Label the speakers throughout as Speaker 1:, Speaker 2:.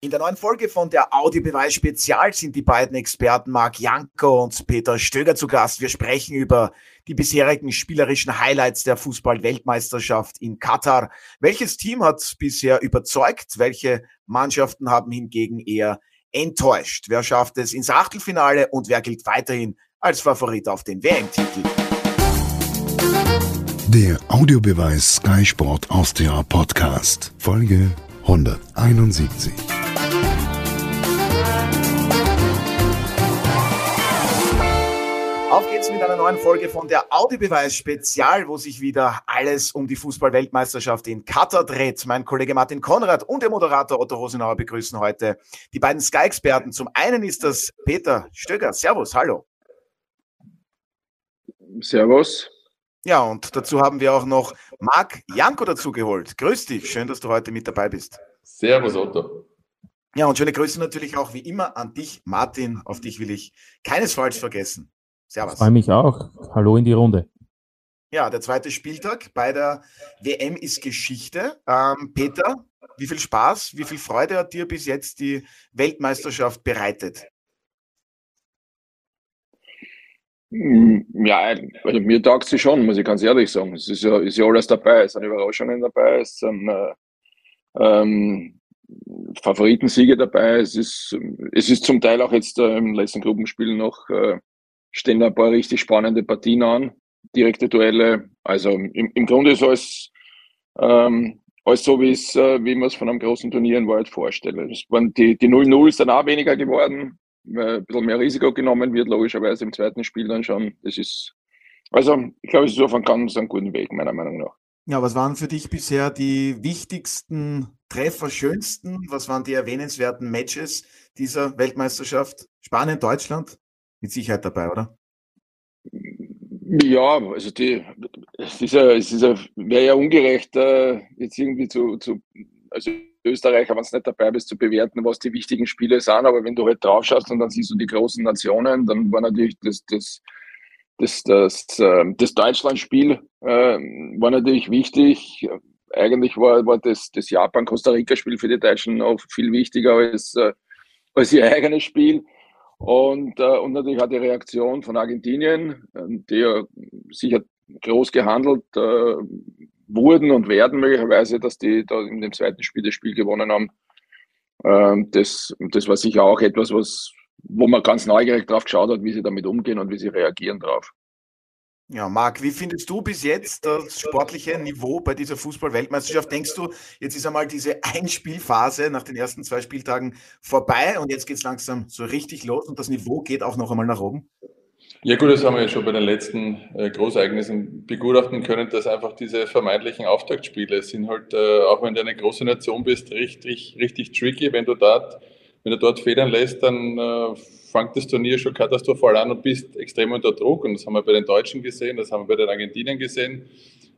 Speaker 1: In der neuen Folge von der Audiobeweis Spezial sind die beiden Experten Marc Janko und Peter Stöger zu Gast. Wir sprechen über die bisherigen spielerischen Highlights der Fußball-Weltmeisterschaft in Katar. Welches Team hat bisher überzeugt? Welche Mannschaften haben hingegen eher enttäuscht? Wer schafft es ins Achtelfinale und wer gilt weiterhin als Favorit auf den WM-Titel?
Speaker 2: Der Audiobeweis Sky Sport Austria Podcast, Folge 171.
Speaker 1: mit einer neuen Folge von der Audiobeweis Spezial, wo sich wieder alles um die Fußball-Weltmeisterschaft in Katar dreht. Mein Kollege Martin Konrad und der Moderator Otto Rosenauer begrüßen heute die beiden Sky-Experten. Zum einen ist das Peter Stöger. Servus, hallo.
Speaker 3: Servus.
Speaker 1: Ja, und dazu haben wir auch noch Marc Janko dazugeholt. Grüß dich, schön, dass du heute mit dabei bist.
Speaker 4: Servus, Otto.
Speaker 1: Ja, und schöne Grüße natürlich auch wie immer an dich, Martin. Auf dich will ich keinesfalls vergessen.
Speaker 5: Servus. Ich freue mich auch. Hallo in die Runde.
Speaker 1: Ja, der zweite Spieltag bei der WM ist Geschichte. Ähm, Peter, wie viel Spaß, wie viel Freude hat dir bis jetzt die Weltmeisterschaft bereitet?
Speaker 3: Hm, ja, also mir taugt sie schon, muss ich ganz ehrlich sagen. Es ist ja, ist ja alles dabei, es sind Überraschungen dabei, es sind äh, ähm, Favoritensiege dabei, es ist, es ist zum Teil auch jetzt äh, im letzten Gruppenspiel noch, äh, stehen ein paar richtig spannende Partien an, direkte Duelle. Also im, im Grunde ist alles, ähm, alles so, wie äh, man es von einem großen Turnier in Wahrheit waren die, die 0-0 sind auch weniger geworden, ein bisschen mehr Risiko genommen wird, logischerweise im zweiten Spiel dann schon. Das ist, also ich glaube, es ist auf einem ganz einen guten Weg, meiner Meinung nach.
Speaker 1: Ja, was waren für dich bisher die wichtigsten Treffer, schönsten? Was waren die erwähnenswerten Matches dieser Weltmeisterschaft? Spanien, Deutschland? Mit Sicherheit dabei, oder?
Speaker 3: Ja, also die, es ist ja, es ist ja, wäre ja ungerecht, äh, jetzt irgendwie zu, zu also Österreicher, wenn du nicht dabei bist, zu bewerten, was die wichtigen Spiele sind. Aber wenn du halt drauf schaust und dann siehst du die großen Nationen, dann war natürlich das, das, das, das, ähm, das Deutschland-Spiel äh, war natürlich wichtig. Eigentlich war, war das, das Japan-Costa-Rica-Spiel für die Deutschen auch viel wichtiger als, äh, als ihr eigenes Spiel. Und, äh, und natürlich auch die Reaktion von Argentinien, die ja sicher groß gehandelt äh, wurden und werden möglicherweise, dass die da in dem zweiten Spiel das Spiel gewonnen haben. Ähm, das, das war sicher auch etwas, was, wo man ganz neugierig drauf geschaut hat, wie sie damit umgehen und wie sie reagieren drauf.
Speaker 1: Ja, Marc, wie findest du bis jetzt das sportliche Niveau bei dieser Fußball-Weltmeisterschaft? Denkst du, jetzt ist einmal diese Einspielphase nach den ersten zwei Spieltagen vorbei und jetzt geht es langsam so richtig los und das Niveau geht auch noch einmal nach oben?
Speaker 4: Ja gut, das haben wir ja schon bei den letzten äh, Großereignissen begutachten können, dass einfach diese vermeintlichen Auftaktspiele sind halt, äh, auch wenn du eine große Nation bist, richtig, richtig tricky. Wenn du dort, wenn du dort federn lässt, dann äh, fängt das Turnier schon katastrophal an und bist extrem unter Druck. Und das haben wir bei den Deutschen gesehen, das haben wir bei den Argentiniern gesehen.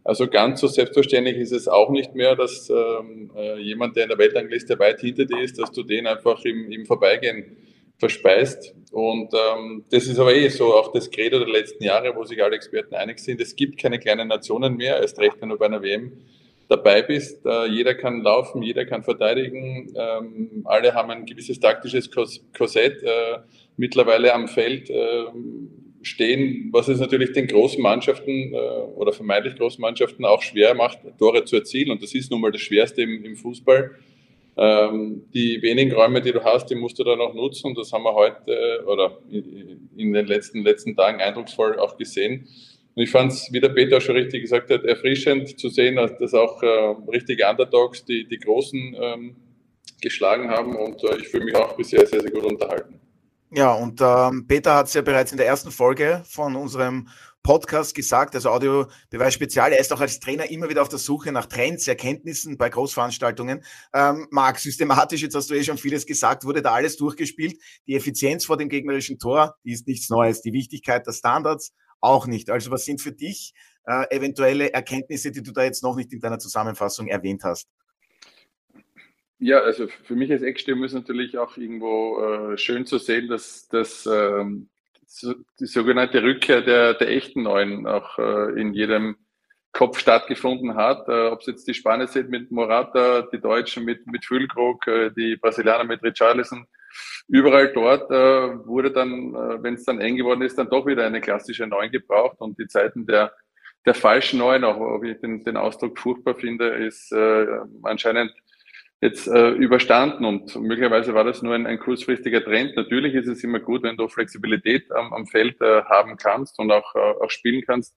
Speaker 4: Also ganz so selbstverständlich ist es auch nicht mehr, dass ähm, äh, jemand, der in der Weltrangliste weit hinter dir ist, dass du den einfach im, im Vorbeigehen verspeist. Und ähm, das ist aber eh so auch das Credo der letzten Jahre, wo sich alle Experten einig sind. Es gibt keine kleinen Nationen mehr, erst recht, du bei einer WM dabei bist. Äh, jeder kann laufen, jeder kann verteidigen. Ähm, alle haben ein gewisses taktisches Korsett äh, mittlerweile am Feld äh, stehen, was es natürlich den großen Mannschaften äh, oder vermeintlich großen Mannschaften auch schwer macht, Tore zu erzielen. Und das ist nun mal das Schwerste im, im Fußball ähm, die wenigen Räume, die du hast, die musst du dann auch nutzen und das haben wir heute oder in den letzten, letzten Tagen eindrucksvoll auch gesehen. Und ich fand es, wie der Peter schon richtig gesagt hat, erfrischend zu sehen, dass auch äh, richtige Underdogs die, die Großen ähm, geschlagen haben und äh, ich fühle mich auch bisher sehr, sehr gut unterhalten.
Speaker 1: Ja, und ähm, Peter hat es ja bereits in der ersten Folge von unserem Podcast gesagt, also Audiobeweis Spezial. Er ist auch als Trainer immer wieder auf der Suche nach Trends, Erkenntnissen bei Großveranstaltungen. Ähm, Marc, systematisch, jetzt hast du eh schon vieles gesagt, wurde da alles durchgespielt. Die Effizienz vor dem gegnerischen Tor, die ist nichts Neues. Die Wichtigkeit der Standards auch nicht. Also was sind für dich äh, eventuelle Erkenntnisse, die du da jetzt noch nicht in deiner Zusammenfassung erwähnt hast?
Speaker 4: Ja, also für mich als Eckstürmer ist natürlich auch irgendwo äh, schön zu sehen, dass, dass ähm, die sogenannte Rückkehr der, der echten Neuen auch äh, in jedem Kopf stattgefunden hat. Äh, Ob es jetzt die Spanier sind mit Morata, die Deutschen mit, mit Füllkrug, äh, die Brasilianer mit Richarlison. Überall dort äh, wurde dann, äh, wenn es dann eng geworden ist, dann doch wieder eine klassische Neun gebraucht und die Zeiten der, der falschen Neun, auch ob ich den, den Ausdruck furchtbar finde, ist äh, anscheinend jetzt äh, überstanden und möglicherweise war das nur ein, ein kurzfristiger Trend. Natürlich ist es immer gut, wenn du Flexibilität am, am Feld äh, haben kannst und auch, äh, auch spielen kannst.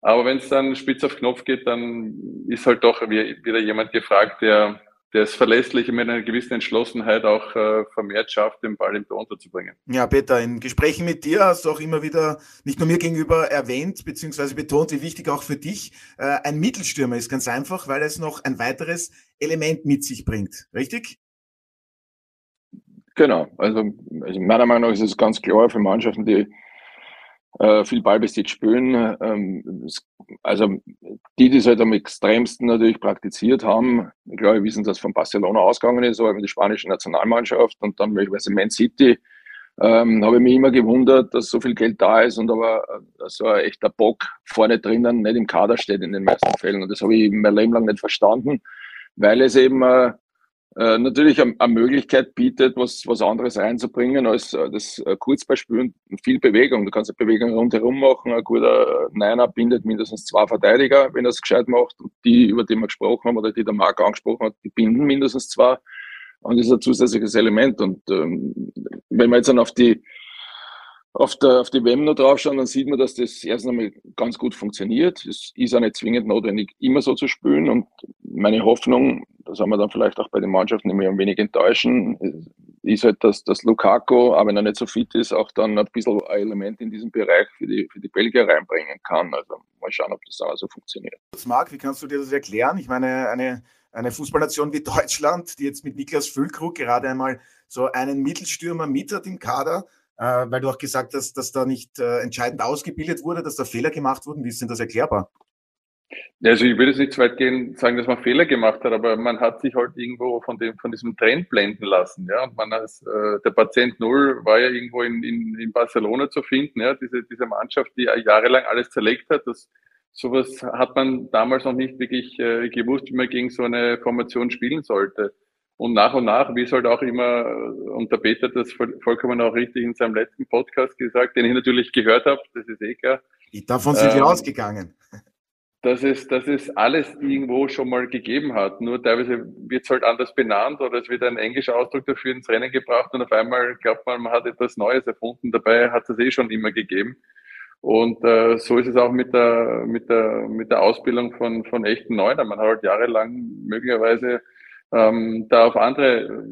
Speaker 4: Aber wenn es dann spitz auf Knopf geht, dann ist halt doch wieder jemand gefragt, der, der es verlässlich mit einer gewissen Entschlossenheit auch äh, vermehrt schafft, den Ball im Tor unterzubringen.
Speaker 1: Ja, Peter, in Gesprächen mit dir hast du auch immer wieder nicht nur mir gegenüber erwähnt, beziehungsweise betont, wie wichtig auch für dich äh, ein Mittelstürmer ist. Ganz einfach, weil es noch ein weiteres Element mit sich bringt. Richtig?
Speaker 3: Genau. Also, also meiner Meinung nach ist es ganz klar für Mannschaften, die äh, viel Ballbesitz spielen. Ähm, also die, die es halt am extremsten natürlich praktiziert haben, klar, wir wissen, dass von Barcelona ausgegangen ist, aber die spanische Nationalmannschaft und dann möglicherweise Man City, ähm, habe ich mich immer gewundert, dass so viel Geld da ist und aber äh, so ein echter Bock vorne drinnen nicht im Kader steht in den meisten Fällen. Und das habe ich mein Leben lang nicht verstanden, weil es eben äh, äh, natürlich eine, eine, Möglichkeit bietet, was, was anderes reinzubringen als äh, das äh, Kurzballspielen. Viel Bewegung. Du kannst eine Bewegung rundherum machen. Ein guter Niner bindet mindestens zwei Verteidiger, wenn er es gescheit macht. Und die, über die wir gesprochen haben oder die der Marc angesprochen hat, die binden mindestens zwei. Und das ist ein zusätzliches Element. Und ähm, wenn man jetzt dann auf die auf, der, auf die WM noch draufschauen, dann sieht man, dass das erst einmal ganz gut funktioniert. Es ist auch nicht zwingend notwendig, immer so zu spielen. Und meine Hoffnung, das haben wir dann vielleicht auch bei den Mannschaften immer ein wenig enttäuschen, ist halt, dass, dass Lukaku, auch wenn er nicht so fit ist, auch dann ein bisschen ein Element in diesem Bereich für die, für die Belgier reinbringen kann. Also mal schauen, ob das auch so funktioniert.
Speaker 1: Marc, wie kannst du dir das erklären? Ich meine, eine, eine Fußballnation wie Deutschland, die jetzt mit Niklas Füllkrug gerade einmal so einen Mittelstürmer mit hat im Kader, weil du auch gesagt hast, dass da nicht äh, entscheidend ausgebildet wurde, dass da Fehler gemacht wurden. Wie ist denn das erklärbar?
Speaker 4: Also ich würde jetzt nicht zu weit gehen, sagen, dass man Fehler gemacht hat, aber man hat sich halt irgendwo von dem, von diesem Trend blenden lassen, ja. Und man als, äh, der Patient Null war ja irgendwo in, in, in Barcelona zu finden, ja. Diese, diese Mannschaft, die jahrelang alles zerlegt hat, das, sowas hat man damals noch nicht wirklich äh, gewusst, wie man gegen so eine Formation spielen sollte. Und nach und nach, wie es halt auch immer, und der Peter hat das vollkommen auch richtig in seinem letzten Podcast gesagt, den ich natürlich gehört habe, das ist eh klar.
Speaker 1: Davon sind ähm, wir ausgegangen.
Speaker 4: Dass es, dass es alles irgendwo schon mal gegeben hat. Nur teilweise wird es halt anders benannt oder es wird ein englischer Ausdruck dafür ins Rennen gebracht und auf einmal glaubt man, man hat etwas Neues erfunden. Dabei hat es eh schon immer gegeben. Und äh, so ist es auch mit der, mit der, mit der Ausbildung von, von echten Neunern. Man hat halt jahrelang möglicherweise ähm, da auf andere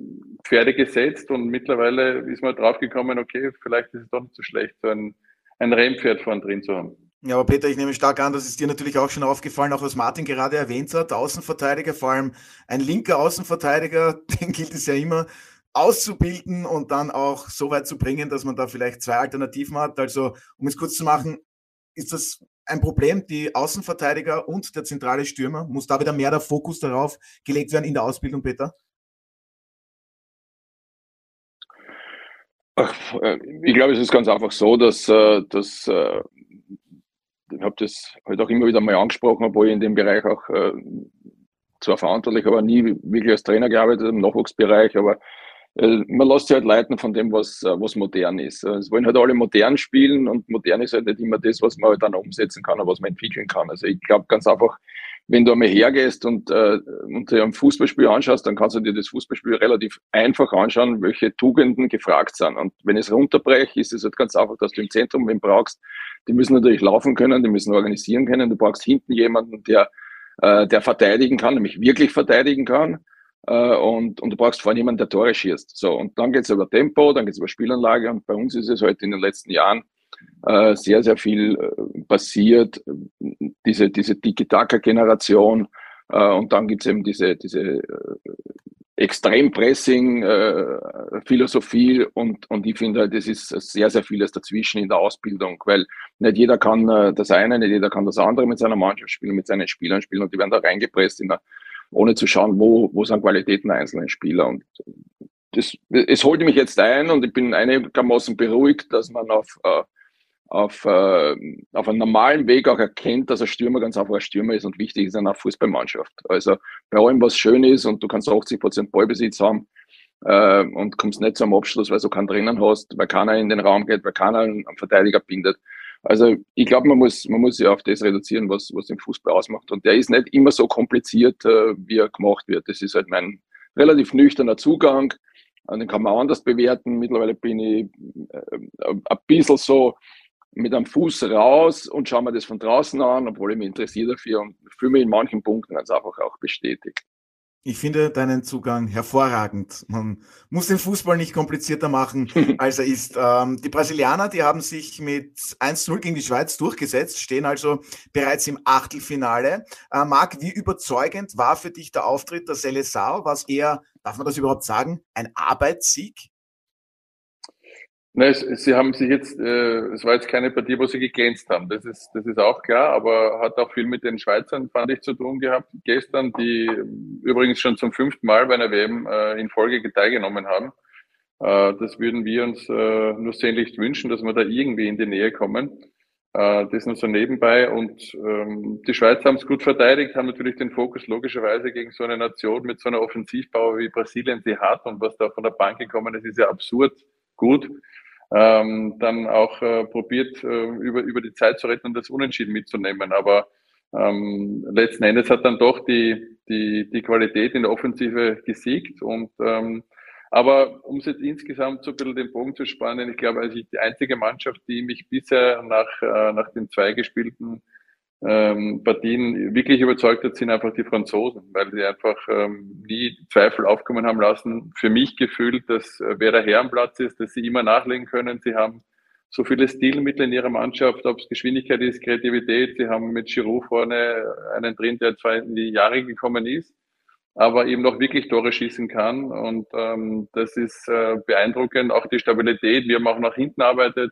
Speaker 4: Pferde gesetzt und mittlerweile ist man draufgekommen, okay, vielleicht ist es doch nicht so schlecht, so ein, ein Rennpferd vorn drin zu haben.
Speaker 1: Ja, aber Peter, ich nehme stark an, dass es dir natürlich auch schon aufgefallen, auch was Martin gerade erwähnt hat, Außenverteidiger, vor allem ein linker Außenverteidiger, den gilt es ja immer auszubilden und dann auch so weit zu bringen, dass man da vielleicht zwei Alternativen hat. Also, um es kurz zu machen, ist das ein Problem, die Außenverteidiger und der zentrale Stürmer? Muss da wieder mehr der Fokus darauf gelegt werden in der Ausbildung, Peter?
Speaker 3: Äh, ich glaube, es ist ganz einfach so, dass, äh, dass äh, ich habe das halt auch immer wieder mal angesprochen, obwohl ich in dem Bereich auch zwar verantwortlich, aber nie wirklich als Trainer gearbeitet im Nachwuchsbereich, aber man lässt sich halt leiten von dem, was, äh, was modern ist. Äh, es wollen halt alle modern spielen und modern ist halt nicht immer das, was man halt dann umsetzen kann oder was man entwickeln kann. Also ich glaube ganz einfach, wenn du einmal hergehst und, äh, und dir ein Fußballspiel anschaust, dann kannst du dir das Fußballspiel relativ einfach anschauen, welche Tugenden gefragt sind. Und wenn ich es runterbreche, ist es halt ganz einfach, dass du im Zentrum wen brauchst. Die müssen natürlich laufen können, die müssen organisieren können. Du brauchst hinten jemanden, der, äh, der verteidigen kann, nämlich wirklich verteidigen kann äh, und, und du brauchst vor allem jemanden, der Tore schießt. So, und dann geht's über Tempo, dann geht's über Spielanlage und bei uns ist es heute halt in den letzten Jahren äh, sehr, sehr viel äh, passiert. Diese, diese Tiki-Taka-Generation äh, und dann gibt's eben diese, diese äh, Extrempressing-Philosophie äh, und, und ich finde halt, es ist sehr, sehr vieles dazwischen in der Ausbildung, weil nicht jeder kann äh, das eine, nicht jeder kann das andere mit seiner Mannschaft spielen, mit seinen Spielern spielen und die werden da reingepresst in eine ohne zu schauen, wo, wo sind Qualitäten einzelner Spieler. Und das, es holte mich jetzt ein und ich bin einigermaßen beruhigt, dass man auf, äh, auf, äh, auf einem normalen Weg auch erkennt, dass ein Stürmer ganz einfach ein Stürmer ist und wichtig ist in einer Fußballmannschaft. Also bei allem, was schön ist und du kannst 80 Prozent Ballbesitz haben äh, und kommst nicht zum Abschluss, weil du keinen drinnen hast, weil keiner in den Raum geht, weil keiner einen Verteidiger bindet. Also ich glaube, man muss, man muss ja auf das reduzieren, was, was den Fußball ausmacht. Und der ist nicht immer so kompliziert, äh, wie er gemacht wird. Das ist halt mein relativ nüchterner Zugang. Den kann man anders bewerten. Mittlerweile bin ich äh, ein bisschen so, mit einem Fuß raus und schaue mir das von draußen an, obwohl ich mich interessiere dafür und fühle mich in manchen Punkten ganz einfach auch bestätigt.
Speaker 1: Ich finde deinen Zugang hervorragend. Man muss den Fußball nicht komplizierter machen, als er ist. Ähm, die Brasilianer, die haben sich mit 1-0 gegen die Schweiz durchgesetzt, stehen also bereits im Achtelfinale. Äh, Marc, wie überzeugend war für dich der Auftritt der Seleção? Was eher, darf man das überhaupt sagen, ein Arbeitssieg?
Speaker 4: Nein, sie haben sich jetzt, äh, es war jetzt keine Partie, wo sie geglänzt haben. Das ist, das ist auch klar, aber hat auch viel mit den Schweizern, fand ich, zu tun gehabt. Gestern, die übrigens schon zum fünften Mal bei einer WM äh, in Folge teilgenommen haben. Äh, das würden wir uns äh, nur sehnlichst wünschen, dass wir da irgendwie in die Nähe kommen. Äh, das nur so nebenbei. Und ähm, die Schweizer haben es gut verteidigt, haben natürlich den Fokus logischerweise gegen so eine Nation mit so einer Offensivbauer wie Brasilien sie hat und was da von der Bank gekommen ist, ist ja absurd gut ähm, dann auch äh, probiert, äh, über, über die Zeit zu retten und das Unentschieden mitzunehmen. Aber ähm, letzten Endes hat dann doch die, die, die Qualität in der Offensive gesiegt. Und ähm, aber um es jetzt insgesamt so ein bisschen den Bogen zu spannen, ich glaube, also ich die einzige Mannschaft, die mich bisher nach, äh, nach den zwei gespielten ähm, Partien wirklich überzeugt hat, sind einfach die Franzosen, weil sie einfach ähm, nie Zweifel aufkommen haben lassen. Für mich gefühlt, dass äh, wer der Herrenplatz ist, dass sie immer nachlegen können. Sie haben so viele Stilmittel in ihrer Mannschaft, ob es Geschwindigkeit ist, Kreativität. Sie haben mit Giroud vorne einen drin, der zwar in die Jahre gekommen ist, aber eben noch wirklich Tore schießen kann. Und ähm, das ist äh, beeindruckend. Auch die Stabilität, wie er auch nach hinten arbeitet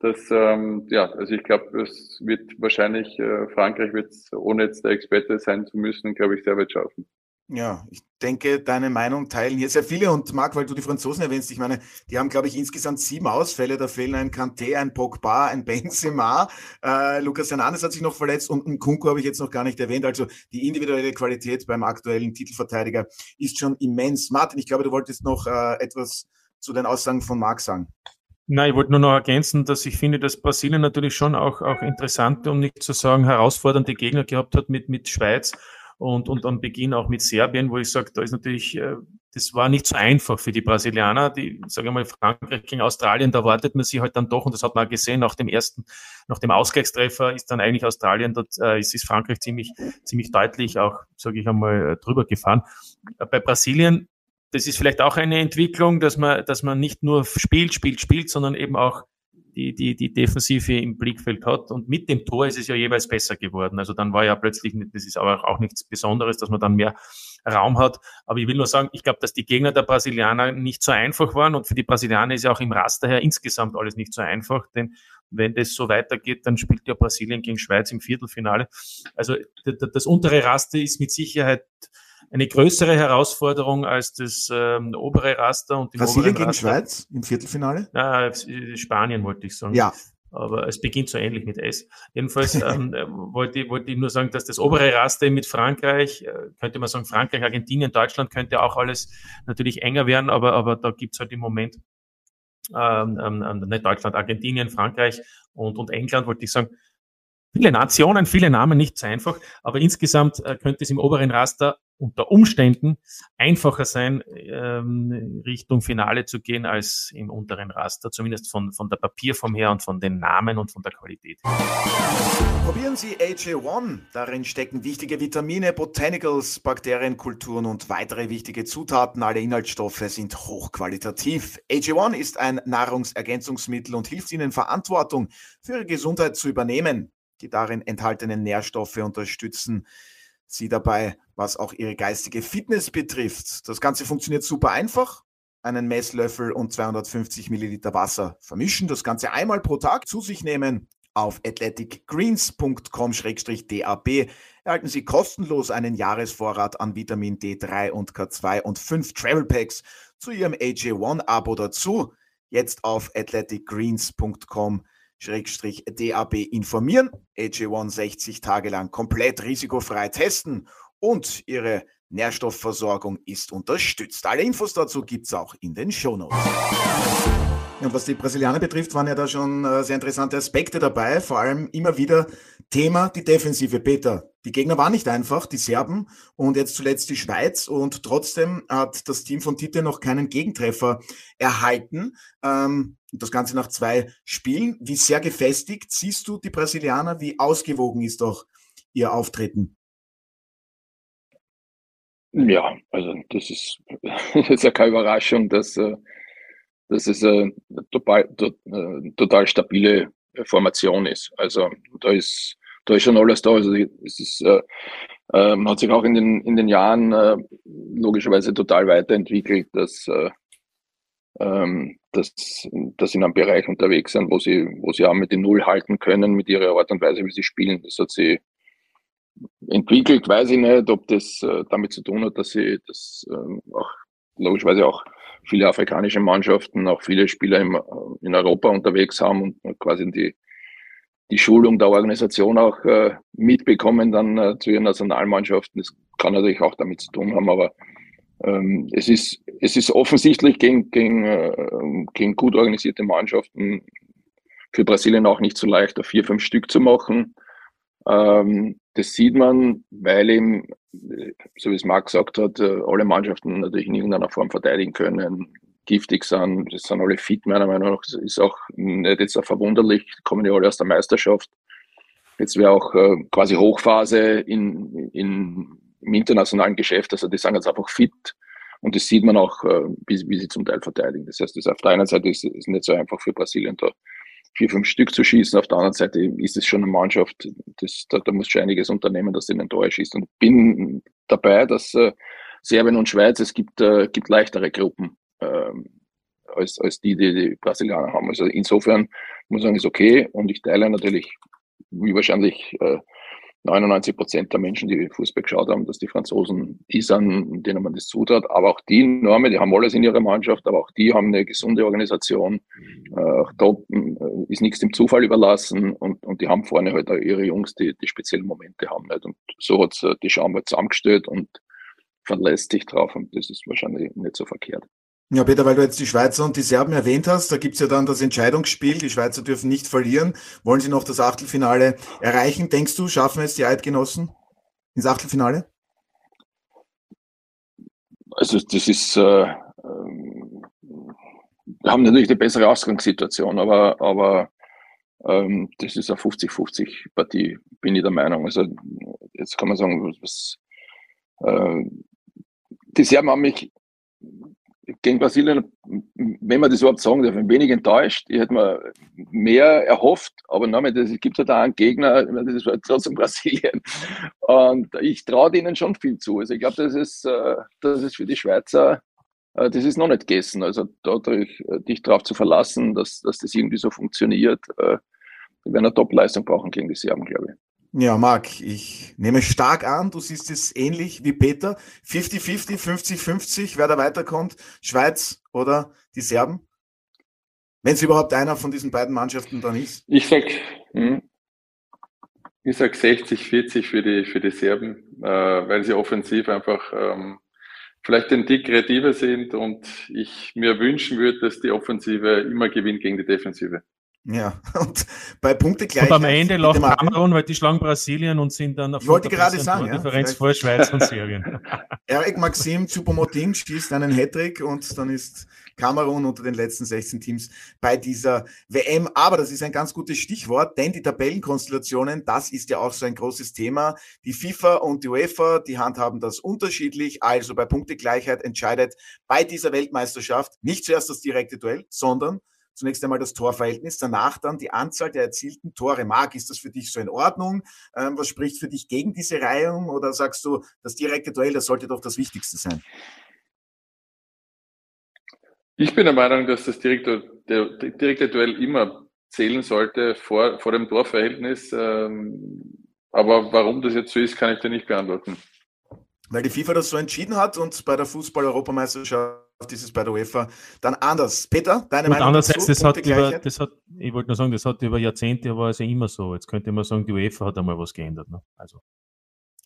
Speaker 4: das, ähm, ja, also ich glaube, es wird wahrscheinlich, äh, Frankreich wird ohne jetzt der Experte sein zu müssen, glaube ich, sehr weit schaffen.
Speaker 1: Ja, ich denke, deine Meinung teilen hier sehr viele. Und Marc, weil du die Franzosen erwähnst, ich meine, die haben, glaube ich, insgesamt sieben Ausfälle. Da fehlen ein Kanté, ein Pogba, ein Benzema. Äh, Lukas Hernandez hat sich noch verletzt und ein Kunko habe ich jetzt noch gar nicht erwähnt. Also die individuelle Qualität beim aktuellen Titelverteidiger ist schon immens. Martin, ich glaube, du wolltest noch äh, etwas zu den Aussagen von Marc sagen.
Speaker 5: Nein, ich wollte nur noch ergänzen, dass ich finde, dass Brasilien natürlich schon auch, auch interessante, um nicht zu sagen herausfordernde Gegner gehabt hat mit, mit Schweiz und, und am Beginn auch mit Serbien, wo ich sage, da ist natürlich, äh, das war nicht so einfach für die Brasilianer. Die, sage ich mal, Frankreich gegen Australien, da wartet man sich halt dann doch, und das hat man gesehen, nach dem ersten, nach dem Ausgleichstreffer ist dann eigentlich Australien, dort äh, ist, ist Frankreich ziemlich, ziemlich deutlich auch, sage ich einmal, äh, drüber gefahren. Bei Brasilien das ist vielleicht auch eine Entwicklung, dass man, dass man nicht nur spielt, spielt, spielt, sondern eben auch die, die, die Defensive im Blickfeld hat. Und mit dem Tor ist es ja jeweils besser geworden. Also dann war ja plötzlich, das ist aber auch nichts Besonderes, dass man dann mehr Raum hat. Aber ich will nur sagen, ich glaube, dass die Gegner der Brasilianer nicht so einfach waren. Und für die Brasilianer ist ja auch im Raster her insgesamt alles nicht so einfach. Denn wenn das so weitergeht, dann spielt ja Brasilien gegen Schweiz im Viertelfinale. Also das untere Raster ist mit Sicherheit eine größere Herausforderung als das ähm, obere Raster. Und
Speaker 1: Brasilien gegen Raster. Schweiz im Viertelfinale?
Speaker 5: Ah, Spanien wollte ich sagen.
Speaker 1: Ja.
Speaker 5: Aber es beginnt so ähnlich mit S. Jedenfalls ähm, äh, wollte, ich, wollte ich nur sagen, dass das obere Raster mit Frankreich, äh, könnte man sagen, Frankreich, Argentinien, Deutschland könnte auch alles natürlich enger werden, aber, aber da gibt's halt im Moment ähm, ähm, nicht Deutschland, Argentinien, Frankreich und, und England, wollte ich sagen, viele Nationen, viele Namen, nicht so einfach, aber insgesamt äh, könnte es im oberen Raster unter Umständen einfacher sein, ähm, Richtung Finale zu gehen, als im unteren Raster, zumindest von, von der Papierform her und von den Namen und von der Qualität.
Speaker 1: Probieren Sie AJ1. Darin stecken wichtige Vitamine, Botanicals, Bakterienkulturen und weitere wichtige Zutaten. Alle Inhaltsstoffe sind hochqualitativ. AJ1 ist ein Nahrungsergänzungsmittel und hilft Ihnen, Verantwortung für Ihre Gesundheit zu übernehmen. Die darin enthaltenen Nährstoffe unterstützen Sie dabei, was auch Ihre geistige Fitness betrifft. Das Ganze funktioniert super einfach. Einen Messlöffel und 250 Milliliter Wasser vermischen, das Ganze einmal pro Tag zu sich nehmen. Auf athleticgreens.com-dab erhalten Sie kostenlos einen Jahresvorrat an Vitamin D3 und K2 und fünf Travel Packs zu Ihrem AJ1-Abo dazu. Jetzt auf athleticgreens.com DAB informieren, AG1 60 Tage lang komplett risikofrei testen und Ihre Nährstoffversorgung ist unterstützt. Alle Infos dazu gibt es auch in den Shownotes. Und was die Brasilianer betrifft, waren ja da schon äh, sehr interessante Aspekte dabei. Vor allem immer wieder Thema die Defensive. Peter, die Gegner waren nicht einfach, die Serben und jetzt zuletzt die Schweiz. Und trotzdem hat das Team von Tite noch keinen Gegentreffer erhalten. Ähm, das Ganze nach zwei Spielen. Wie sehr gefestigt siehst du die Brasilianer? Wie ausgewogen ist doch ihr Auftreten?
Speaker 3: Ja, also das ist, das ist ja keine Überraschung, dass, äh, dass es eine total, äh, total stabile Formation ist. Also da ist, da ist schon alles da. Also es ist, äh, äh, hat sich auch in den, in den Jahren äh, logischerweise total weiterentwickelt, dass, äh, ähm, dass, dass sie in einem Bereich unterwegs sind, wo sie, wo sie auch mit den Null halten können, mit ihrer Art und Weise, wie sie spielen. Das hat sie entwickelt, weiß ich nicht, ob das äh, damit zu tun hat, dass sie das äh, auch logischerweise auch viele afrikanische Mannschaften, auch viele Spieler im, in Europa unterwegs haben und quasi die, die Schulung der Organisation auch äh, mitbekommen dann äh, zu ihren Nationalmannschaften. Das kann natürlich auch damit zu tun haben, aber ähm, es, ist, es ist offensichtlich gegen, gegen, äh, gegen gut organisierte Mannschaften für Brasilien auch nicht so leicht, da vier, fünf Stück zu machen. Ähm, das sieht man, weil eben, so wie es Marc gesagt hat, äh, alle Mannschaften natürlich in irgendeiner Form verteidigen können, giftig sind, das sind alle fit, meiner Meinung nach. Das ist auch nicht jetzt auch verwunderlich, kommen ja alle aus der Meisterschaft. Jetzt wäre auch äh, quasi Hochphase in, in, im internationalen Geschäft, also die sind jetzt einfach fit und das sieht man auch, äh, wie, wie sie zum Teil verteidigen. Das heißt, das auf der einen Seite ist es nicht so einfach für Brasilien da vier, fünf Stück zu schießen. Auf der anderen Seite ist es schon eine Mannschaft, das, da, da muss schon einiges unternehmen, dass sie den Tor schießt. Und bin dabei, dass äh, Serbien und Schweiz, es gibt, äh, gibt leichtere Gruppen ähm, als, als die, die die Brasilianer haben. Also insofern muss ich sagen, ist okay. Und ich teile natürlich, wie wahrscheinlich äh, 99 Prozent der Menschen, die Fußball geschaut haben, dass die Franzosen die sind, denen man das zutraut. Aber auch die Norme, die haben alles in ihrer Mannschaft, aber auch die haben eine gesunde Organisation. Äh, auch da äh, ist nichts dem Zufall überlassen und, und die haben vorne halt auch ihre Jungs, die, die spezielle Momente haben. Nicht? Und so hat äh, die Schaum halt zusammengestellt und verlässt sich drauf und das ist wahrscheinlich nicht so verkehrt.
Speaker 1: Ja, Peter, weil du jetzt die Schweizer und die Serben erwähnt hast, da gibt's ja dann das Entscheidungsspiel. Die Schweizer dürfen nicht verlieren. Wollen sie noch das Achtelfinale erreichen? Denkst du, schaffen es die Eidgenossen ins Achtelfinale?
Speaker 3: Also das ist, äh, wir haben natürlich eine bessere Ausgangssituation, aber, aber ähm, das ist eine 50-50 Partie, bin ich der Meinung. Also jetzt kann man sagen, was, äh, die Serben haben mich gegen Brasilien, wenn man das überhaupt sagen darf, ein wenig enttäuscht. Ich hätte mir mehr erhofft, aber nein, es gibt halt auch einen Gegner, das ist trotzdem Brasilien. Und ich traue denen schon viel zu. Also ich glaube, das ist, äh, das ist für die Schweizer, äh, das ist noch nicht gegessen. Also dadurch, äh, dich darauf zu verlassen, dass, dass das irgendwie so funktioniert, wir werden eine Top-Leistung brauchen gegen die Serben, glaube ich.
Speaker 1: Ja, Marc, ich nehme stark an, du siehst es ähnlich wie Peter. 50-50, 50-50, wer da weiterkommt, Schweiz oder die Serben? Wenn es überhaupt einer von diesen beiden Mannschaften dann ist.
Speaker 4: Ich sag, hm, ich sag 60-40 für die, für die Serben, äh, weil sie offensiv einfach ähm, vielleicht den Tick kreativer sind und ich mir wünschen würde, dass die Offensive immer gewinnt gegen die Defensive.
Speaker 1: Ja, und bei Punktegleichheit.
Speaker 5: Und am Ende läuft Kamerun, weil die schlagen Brasilien und sind dann auf
Speaker 1: ich wollte gerade sagen,
Speaker 5: ja, Differenz vor Schweiz und Serbien.
Speaker 1: Erik Maxim Choupo-Moting schießt einen Hattrick und dann ist Kamerun unter den letzten 16 Teams bei dieser WM. Aber das ist ein ganz gutes Stichwort, denn die Tabellenkonstellationen, das ist ja auch so ein großes Thema. Die FIFA und die UEFA, die handhaben das unterschiedlich. Also bei Punktegleichheit entscheidet bei dieser Weltmeisterschaft nicht zuerst das direkte Duell, sondern zunächst einmal das Torverhältnis, danach dann die Anzahl der erzielten Tore. Marc, ist das für dich so in Ordnung? Ähm, was spricht für dich gegen diese Reihung? Oder sagst du, das direkte Duell, das sollte doch das Wichtigste sein?
Speaker 4: Ich bin der Meinung, dass das direkte, der, der direkte Duell immer zählen sollte vor, vor dem Torverhältnis. Ähm, aber warum das jetzt so ist, kann ich dir nicht beantworten.
Speaker 1: Weil die FIFA das so entschieden hat und bei der Fußball-Europameisterschaft ist es bei der UEFA dann anders. Peter, deine
Speaker 5: Und
Speaker 1: Meinung
Speaker 5: andererseits, das hat, über, das hat, ich wollte nur sagen, das hat über Jahrzehnte war es ja immer so. Jetzt könnte man sagen, die UEFA hat einmal was geändert. Ne? Also.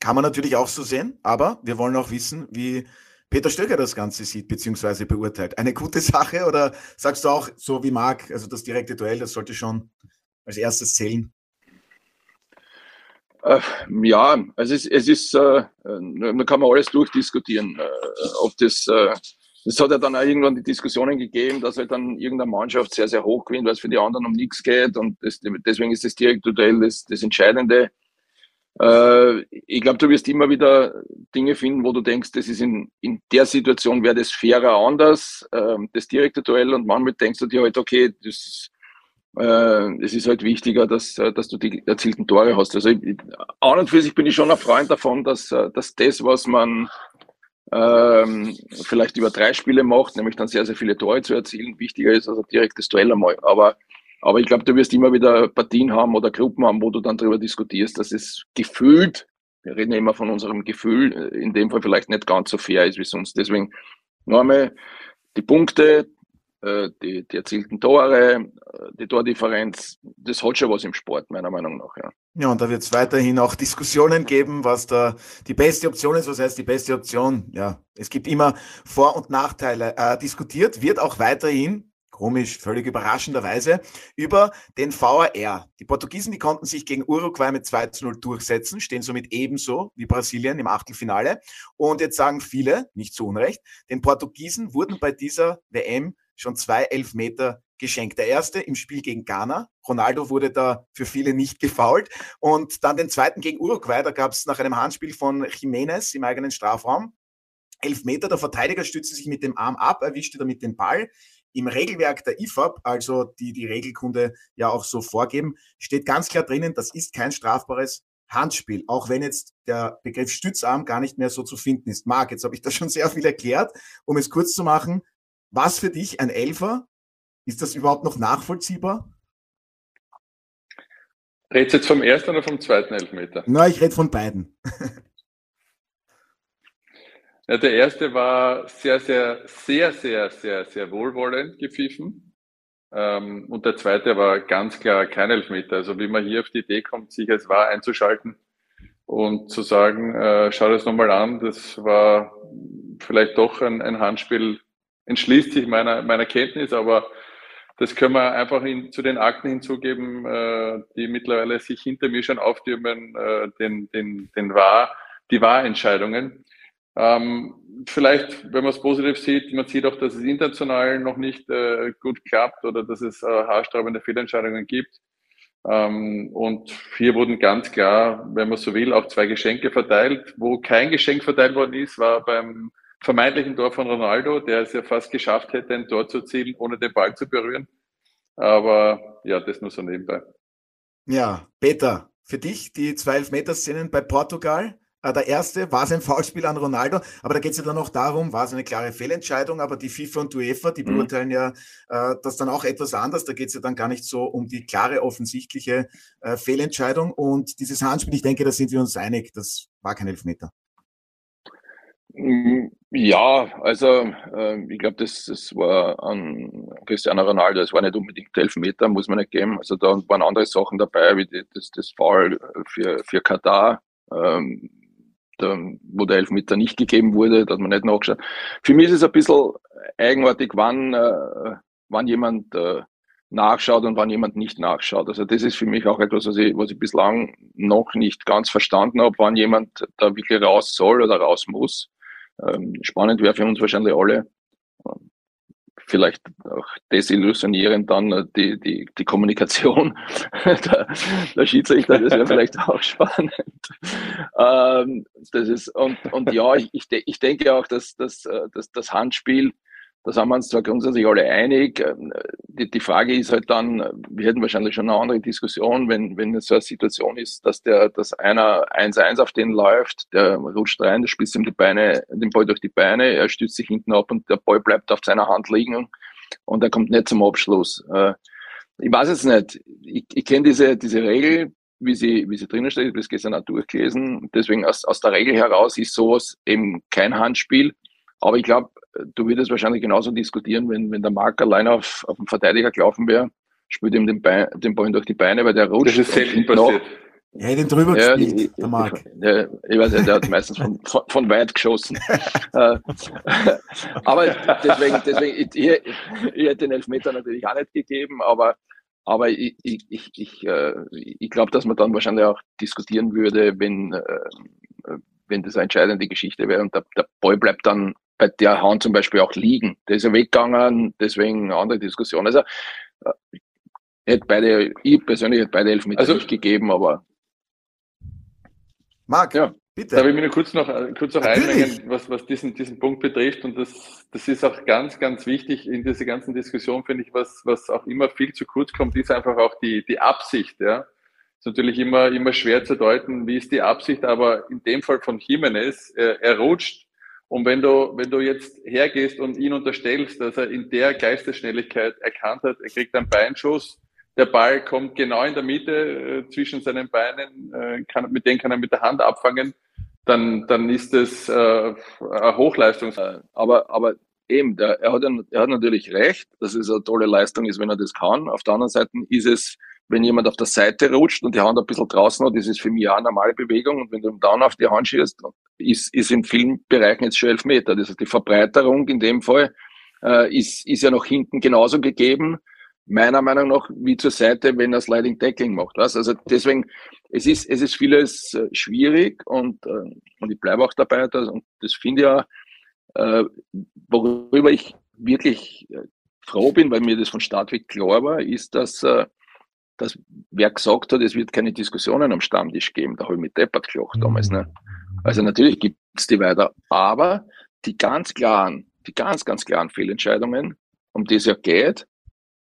Speaker 1: Kann man natürlich auch so sehen, aber wir wollen auch wissen, wie Peter Stöger das Ganze sieht bzw. beurteilt. Eine gute Sache oder sagst du auch so wie Marc, also das direkte Duell, das sollte schon als erstes zählen?
Speaker 3: Äh, ja, also es, es ist, äh, da kann man alles durchdiskutieren. Äh, ob das, äh, es hat ja dann auch irgendwann die Diskussionen gegeben, dass halt dann irgendeine Mannschaft sehr, sehr hoch gewinnt, weil es für die anderen um nichts geht und das, deswegen ist das direkte Duell das, das Entscheidende. Äh, ich glaube, du wirst immer wieder Dinge finden, wo du denkst, das ist in, in der Situation wäre das fairer anders, äh, das direkte Duell und manchmal denkst du dir halt, okay, das, äh, es ist halt wichtiger, dass, äh, dass du die erzielten Tore hast. Also ich, an und für sich bin ich schon ein Freund davon, dass, äh, dass das, was man ähm, vielleicht über drei Spiele macht, nämlich dann sehr, sehr viele Tore zu erzielen, wichtiger ist als ein direktes Duell einmal. Aber aber ich glaube, du wirst immer wieder Partien haben oder Gruppen haben, wo du dann darüber diskutierst, dass es gefühlt, wir reden ja immer von unserem Gefühl, äh, in dem Fall vielleicht nicht ganz so fair ist wie sonst. Deswegen nur einmal die Punkte, die, die erzielten Tore, äh, die Tordifferenz, das hat schon was im Sport, meiner Meinung nach. Ja,
Speaker 1: ja und da wird es weiterhin auch Diskussionen geben, was da die beste Option ist. Was heißt die beste Option? Ja, es gibt immer Vor- und Nachteile. Äh, diskutiert wird auch weiterhin komisch, völlig überraschenderweise, über den VAR. Die Portugiesen, die konnten sich gegen Uruguay mit 2 zu 0 durchsetzen, stehen somit ebenso wie Brasilien im Achtelfinale. Und jetzt sagen viele, nicht zu Unrecht, den Portugiesen wurden bei dieser WM schon zwei Elfmeter geschenkt. Der erste im Spiel gegen Ghana. Ronaldo wurde da für viele nicht gefault. Und dann den zweiten gegen Uruguay. Da gab es nach einem Handspiel von Jiménez im eigenen Strafraum. Elfmeter, der Verteidiger stützte sich mit dem Arm ab, erwischte damit den Ball. Im Regelwerk der IFAB, also die die Regelkunde ja auch so vorgeben, steht ganz klar drinnen, das ist kein strafbares Handspiel, auch wenn jetzt der Begriff Stützarm gar nicht mehr so zu finden ist. Marc, jetzt habe ich da schon sehr viel erklärt. Um es kurz zu machen, was für dich ein Elfer? Ist das überhaupt noch nachvollziehbar?
Speaker 4: Redest du jetzt vom ersten oder vom zweiten Elfmeter?
Speaker 1: Na, ich rede von beiden.
Speaker 4: Ja, der erste war sehr, sehr, sehr, sehr, sehr, sehr wohlwollend gepfiffen. Ähm, und der zweite war ganz klar kein Elfmeter. Also wie man hier auf die Idee kommt, sich als wahr einzuschalten und zu sagen, äh, schau das nochmal an, das war vielleicht doch ein, ein Handspiel, entschließt sich meiner, meiner Kenntnis, aber das können wir einfach in, zu den Akten hinzugeben, äh, die mittlerweile sich hinter mir schon auftürmen, äh, den, den, den Wahr, die Wahrentscheidungen. Ähm, vielleicht, wenn man es positiv sieht, man sieht auch, dass es international noch nicht äh, gut klappt oder dass es äh, haarsträubende Fehlentscheidungen gibt. Ähm, und hier wurden ganz klar, wenn man so will, auch zwei Geschenke verteilt. Wo kein Geschenk verteilt worden ist, war beim vermeintlichen Tor von Ronaldo, der es ja fast geschafft hätte, ein Tor zu zielen, ohne den Ball zu berühren. Aber ja, das nur so nebenbei.
Speaker 1: Ja, Peter, für dich die zwei Elfmeterszenen bei Portugal. Äh, der erste war es ein Foulspiel an Ronaldo, aber da geht es ja dann noch darum, war es eine klare Fehlentscheidung, aber die FIFA und UEFA, die mhm. beurteilen ja äh, das dann auch etwas anders. Da geht es ja dann gar nicht so um die klare, offensichtliche äh, Fehlentscheidung. Und dieses Handspiel, ich denke, da sind wir uns einig, das war kein Elfmeter.
Speaker 3: Ja, also äh, ich glaube, das, das war an Cristiano Ronaldo, das war nicht unbedingt Elfmeter, muss man nicht geben. Also da waren andere Sachen dabei, wie die, das, das Foul für, für Katar. Ähm, da, wo der Elfmeter nicht gegeben wurde, da hat man nicht nachgeschaut. Für mich ist es ein bisschen eigenartig, wann, äh, wann jemand äh, nachschaut und wann jemand nicht nachschaut. Also das ist für mich auch etwas, was ich, was ich bislang noch nicht ganz verstanden habe, wann jemand da wirklich raus soll oder raus muss. Ähm, spannend wäre für uns wahrscheinlich alle, vielleicht auch desillusionierend dann äh, die, die, die Kommunikation der, der Schiedsrichter, das wäre vielleicht auch spannend. Ähm, das ist, und, und ja, ich, ich denke auch, dass, dass, äh, dass das Handspiel da sind wir uns zwar grundsätzlich alle einig. Ähm, die, die Frage ist halt dann, wir hätten wahrscheinlich schon eine andere Diskussion, wenn, wenn es so eine Situation ist, dass der, dass einer 1-1 auf den läuft, der rutscht rein, der spitzt ihm die Beine, den Ball durch die Beine, er stützt sich hinten ab und der Ball bleibt auf seiner Hand liegen und er kommt nicht zum Abschluss. Äh, ich weiß es nicht. Ich, ich kenne diese, diese Regel, wie sie, wie sie drinnen steht, ich habe das gestern auch durchgelesen. Deswegen aus, aus der Regel heraus ist sowas eben kein Handspiel. Aber ich glaube, du würdest wahrscheinlich genauso diskutieren, wenn, wenn der Mark allein auf, auf den Verteidiger gelaufen wäre, spielt ihm den, Bein, den Ball durch die Beine, weil der rutscht.
Speaker 4: Das ist selten passiert.
Speaker 1: Er hätte ihn drüber
Speaker 3: Ja,
Speaker 1: gespielt,
Speaker 3: ich,
Speaker 1: der Marc.
Speaker 3: ja, ich weiß nicht, der hat meistens von, von, von weit geschossen. Äh, aber deswegen, deswegen ich, ich, ich hätte den Elfmeter natürlich auch nicht gegeben, aber, aber ich, ich, ich, ich, äh, ich glaube, dass man dann wahrscheinlich auch diskutieren würde, wenn, äh, wenn das eine entscheidende Geschichte wäre und der, der Ball bleibt dann bei der Hand zum Beispiel auch liegen. Der ist ja weggegangen, deswegen eine andere Diskussion. Also äh, ich hätte beide, ich persönlich hätte beide Elfmeter
Speaker 4: Also-
Speaker 3: nicht gegeben, aber
Speaker 1: Marc,
Speaker 3: Ja.
Speaker 1: bitte.
Speaker 4: Darf ich mich nur kurz noch, äh, kurz noch einmengen, was, was diesen, diesen Punkt betrifft? Und das, das ist auch ganz, ganz wichtig in dieser ganzen Diskussion, finde ich, was, was auch immer viel zu kurz kommt, ist einfach auch die, die Absicht, ja. Ist natürlich immer, immer schwer zu deuten, wie ist die Absicht, aber in dem Fall von Jimenez, er, er rutscht. Und wenn du, wenn du jetzt hergehst und ihn unterstellst, dass er in der Geistesschnelligkeit erkannt hat, er kriegt einen Beinschuss, der Ball kommt genau in der Mitte äh, zwischen seinen Beinen, äh, kann, mit dem kann er mit der Hand abfangen, dann, dann ist es äh, ein Hochleistungs.
Speaker 3: Äh, aber, aber eben, der, er, hat, er hat natürlich recht, dass es eine tolle Leistung ist, wenn er das kann. Auf der anderen Seite ist es, wenn jemand auf der Seite rutscht und die Hand ein bisschen draußen hat, ist es für mich auch eine normale Bewegung. Und wenn du ihm dann auf die Hand schießt, ist, ist in vielen Bereichen jetzt schon elf Meter. Das heißt, die Verbreiterung in dem Fall äh, ist, ist ja nach hinten genauso gegeben, meiner Meinung nach, wie zur Seite, wenn er Sliding Tackling macht. Was? Also deswegen, es ist, es ist vieles äh, schwierig und, äh, und ich bleibe auch dabei, dass, und das finde ich ja, äh, worüber ich wirklich äh, froh bin, weil mir das von Start weg klar war, ist, dass, äh, dass wer gesagt hat, es wird keine Diskussionen am Stammtisch geben, da habe ich mit Deppert gelacht damals. Ne? Also natürlich gibt es die weiter, aber die ganz klaren, die ganz, ganz klaren Fehlentscheidungen, um die es ja geht,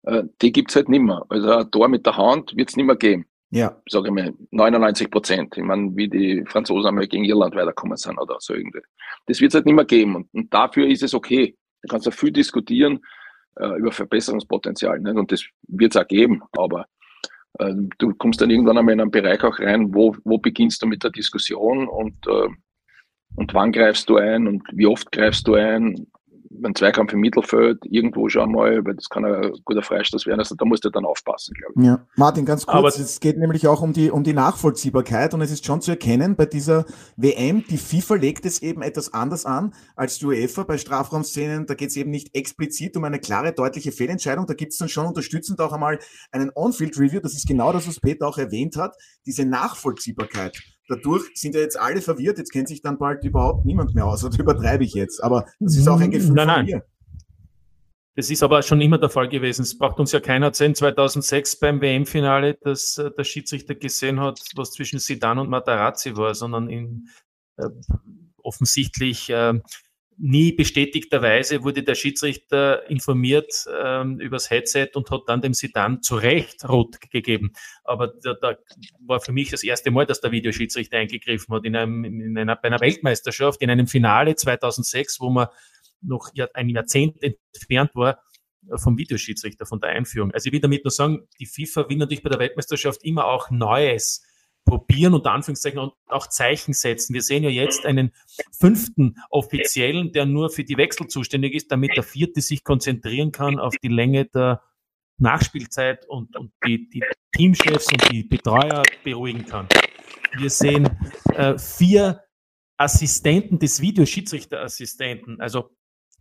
Speaker 3: äh, die gibt's halt nimmer. Also ein Tor mit der Hand wird's nimmer geben
Speaker 1: Ja,
Speaker 3: sage ich mal, 99 Prozent. Ich meine, wie die Franzosen einmal gegen Irland weiterkommen sind oder so irgendwie. Das wird es halt nicht mehr geben. Und, und dafür ist es okay. Da kannst du viel diskutieren äh, über Verbesserungspotenzial. Nicht? Und das wird es auch geben. Aber du kommst dann irgendwann einmal in einen Bereich auch rein, wo, wo beginnst du mit der Diskussion und, äh, und wann greifst du ein und wie oft greifst du ein. Ein Zweikampf im Mittelfeld, irgendwo schon mal, weil das kann ein guter Freistoß werden. Also da musst du dann aufpassen, glaube ich.
Speaker 6: Ja, Martin, ganz kurz,
Speaker 5: Aber-
Speaker 6: es geht nämlich auch um die, um die Nachvollziehbarkeit und es ist schon zu erkennen, bei dieser WM, die FIFA legt es eben etwas anders an als die UEFA bei Strafraumszenen. Da geht es eben nicht explizit um eine klare, deutliche Fehlentscheidung. Da gibt es dann schon unterstützend auch einmal einen On-Field-Review. Das ist genau das, was Peter auch erwähnt hat, diese Nachvollziehbarkeit. Dadurch sind ja jetzt alle verwirrt, jetzt kennt sich dann bald überhaupt niemand mehr aus. Oder übertreibe ich jetzt? Aber das ist auch ein Gefühl
Speaker 5: Nein,
Speaker 6: von
Speaker 5: nein.
Speaker 6: mir.
Speaker 5: Das ist aber schon immer der Fall gewesen. Es braucht uns ja keiner erzählen, 2006 beim WM-Finale, dass äh, der Schiedsrichter gesehen hat, was zwischen Sidan und Matarazzi war, sondern in äh, offensichtlich äh, nie bestätigterweise wurde der Schiedsrichter informiert ähm, übers Headset und hat dann dem Sidan zu Recht rot gegeben. Aber da, da war für mich das erste Mal, dass der Videoschiedsrichter eingegriffen hat in einem, in einer, bei einer Weltmeisterschaft, in einem Finale 2006, wo man noch ein Jahrzehnt entfernt war äh, vom Videoschiedsrichter, von der Einführung. Also ich will damit nur sagen, die FIFA will natürlich bei der Weltmeisterschaft immer auch Neues probieren, unter Anführungszeichen, und auch Zeichen setzen. Wir sehen ja jetzt einen fünften Offiziellen, der nur für die Wechsel zuständig ist, damit der vierte sich konzentrieren kann auf die Länge der Nachspielzeit und, und die, die Teamchefs und die Betreuer beruhigen kann. Wir sehen äh, vier Assistenten des Videoschiedsrichterassistenten. Also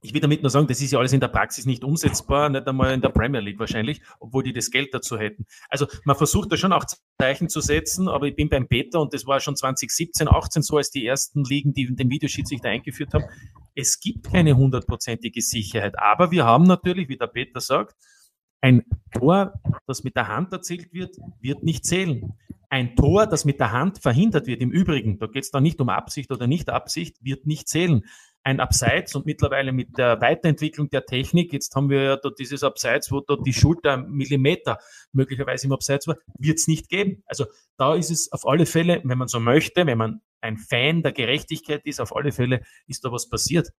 Speaker 5: ich will damit nur sagen, das ist ja alles in der Praxis nicht umsetzbar, nicht einmal in der Premier League wahrscheinlich, obwohl die das Geld dazu hätten. Also man versucht da schon auch Zeichen zu setzen, aber ich bin beim Peter und das war schon 2017, 18 so, als die ersten Ligen, die den Videoschiedsrichter eingeführt haben. Es gibt keine hundertprozentige Sicherheit, aber wir haben natürlich, wie der Peter sagt, ein Tor, das mit der Hand erzielt wird, wird nicht zählen. Ein Tor, das mit der Hand verhindert wird, im Übrigen, da geht es dann nicht um Absicht oder nicht Absicht, wird nicht zählen. Ein Abseits und mittlerweile mit der Weiterentwicklung der Technik, jetzt haben wir ja da dieses Abseits, wo da die Schulter Millimeter möglicherweise im Abseits war, wird es nicht geben. Also da ist es auf alle Fälle, wenn man so möchte, wenn man ein Fan der Gerechtigkeit ist, auf alle Fälle ist da was passiert.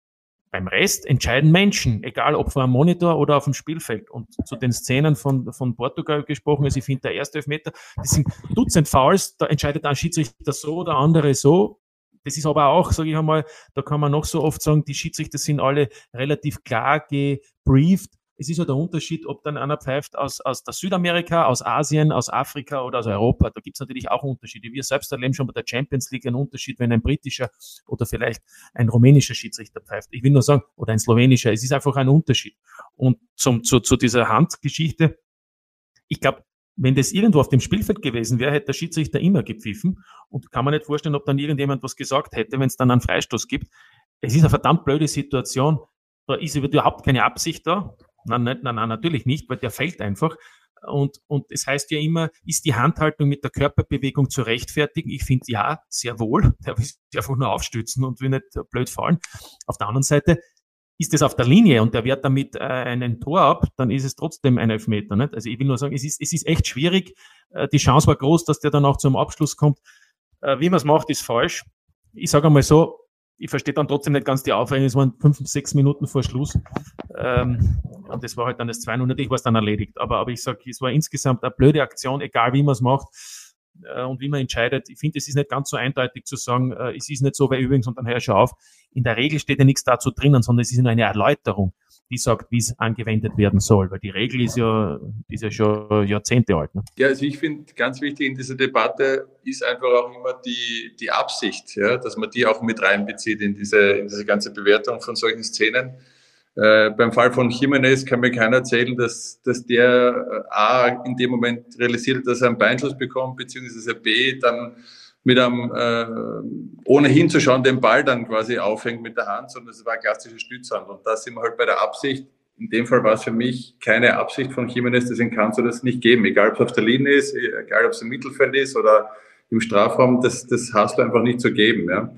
Speaker 5: Beim Rest entscheiden Menschen, egal ob vor einem Monitor oder auf dem Spielfeld. Und zu den Szenen von, von Portugal gesprochen, also ich finde, der erste Elfmeter, das sind Dutzend Fouls, da entscheidet ein Schiedsrichter so, der andere so. Das ist aber auch, sage ich einmal, da kann man noch so oft sagen, die Schiedsrichter sind alle relativ klar gebrieft. Es ist halt der Unterschied, ob dann einer pfeift aus, aus der Südamerika, aus Asien, aus Afrika oder aus Europa. Da gibt es natürlich auch Unterschiede. Wir selbst erleben schon bei der Champions League einen Unterschied, wenn ein britischer oder vielleicht ein rumänischer Schiedsrichter pfeift. Ich will nur sagen, oder ein slowenischer. Es ist einfach ein Unterschied. Und zum, zu, zu dieser Handgeschichte, ich glaube, wenn das irgendwo auf dem Spielfeld gewesen wäre, hätte der Schiedsrichter immer gepfiffen und kann man nicht vorstellen, ob dann irgendjemand was gesagt hätte, wenn es dann einen Freistoß gibt. Es ist eine verdammt blöde Situation. Da ist überhaupt keine Absicht da. Nein, nein, nein, natürlich nicht, weil der fällt einfach. Und, und es heißt ja immer, ist die Handhaltung mit der Körperbewegung zu rechtfertigen? Ich finde ja, sehr wohl. Der will sich einfach nur aufstützen und will nicht blöd fallen. Auf der anderen Seite, ist es auf der Linie und der wehrt damit äh, einen Tor ab, dann ist es trotzdem ein Elfmeter. Nicht? Also ich will nur sagen, es ist, es ist echt schwierig. Äh, die Chance war groß, dass der dann auch zum Abschluss kommt. Äh, wie man es macht, ist falsch. Ich sage einmal so, ich verstehe dann trotzdem nicht ganz die Aufregung. Es waren fünf, sechs Minuten vor Schluss. Ähm, und das war halt dann das 200. Natürlich war es dann erledigt. Aber, aber ich sage, es war insgesamt eine blöde Aktion, egal wie man es macht und wie man entscheidet. Ich finde, es ist nicht ganz so eindeutig zu sagen, äh, es ist nicht so, weil übrigens, und dann hör schon auf, in der Regel steht ja nichts dazu drinnen, sondern es ist nur eine Erläuterung, die sagt, wie es angewendet werden soll. Weil die Regel ist ja, ist ja schon Jahrzehnte alt. Ne?
Speaker 4: Ja, also ich finde, ganz wichtig in dieser Debatte ist einfach auch immer die, die Absicht, ja, dass man die auch mit reinbezieht in diese, in diese ganze Bewertung von solchen Szenen äh, beim Fall von Jimenez kann mir keiner erzählen, dass, dass der äh, A in dem Moment realisiert, dass er einen Beinschuss bekommt, beziehungsweise B dann mit einem, äh, ohne hinzuschauen, den Ball dann quasi aufhängt mit der Hand, sondern es war ein klassischer Stützhand. Und da sind wir halt bei der Absicht. In dem Fall war es für mich keine Absicht von Jimenez, deswegen kannst du das nicht geben. Egal, ob es auf der Linie ist, egal, ob es im Mittelfeld ist oder im Strafraum, das, das hast du einfach nicht zu geben. Ja.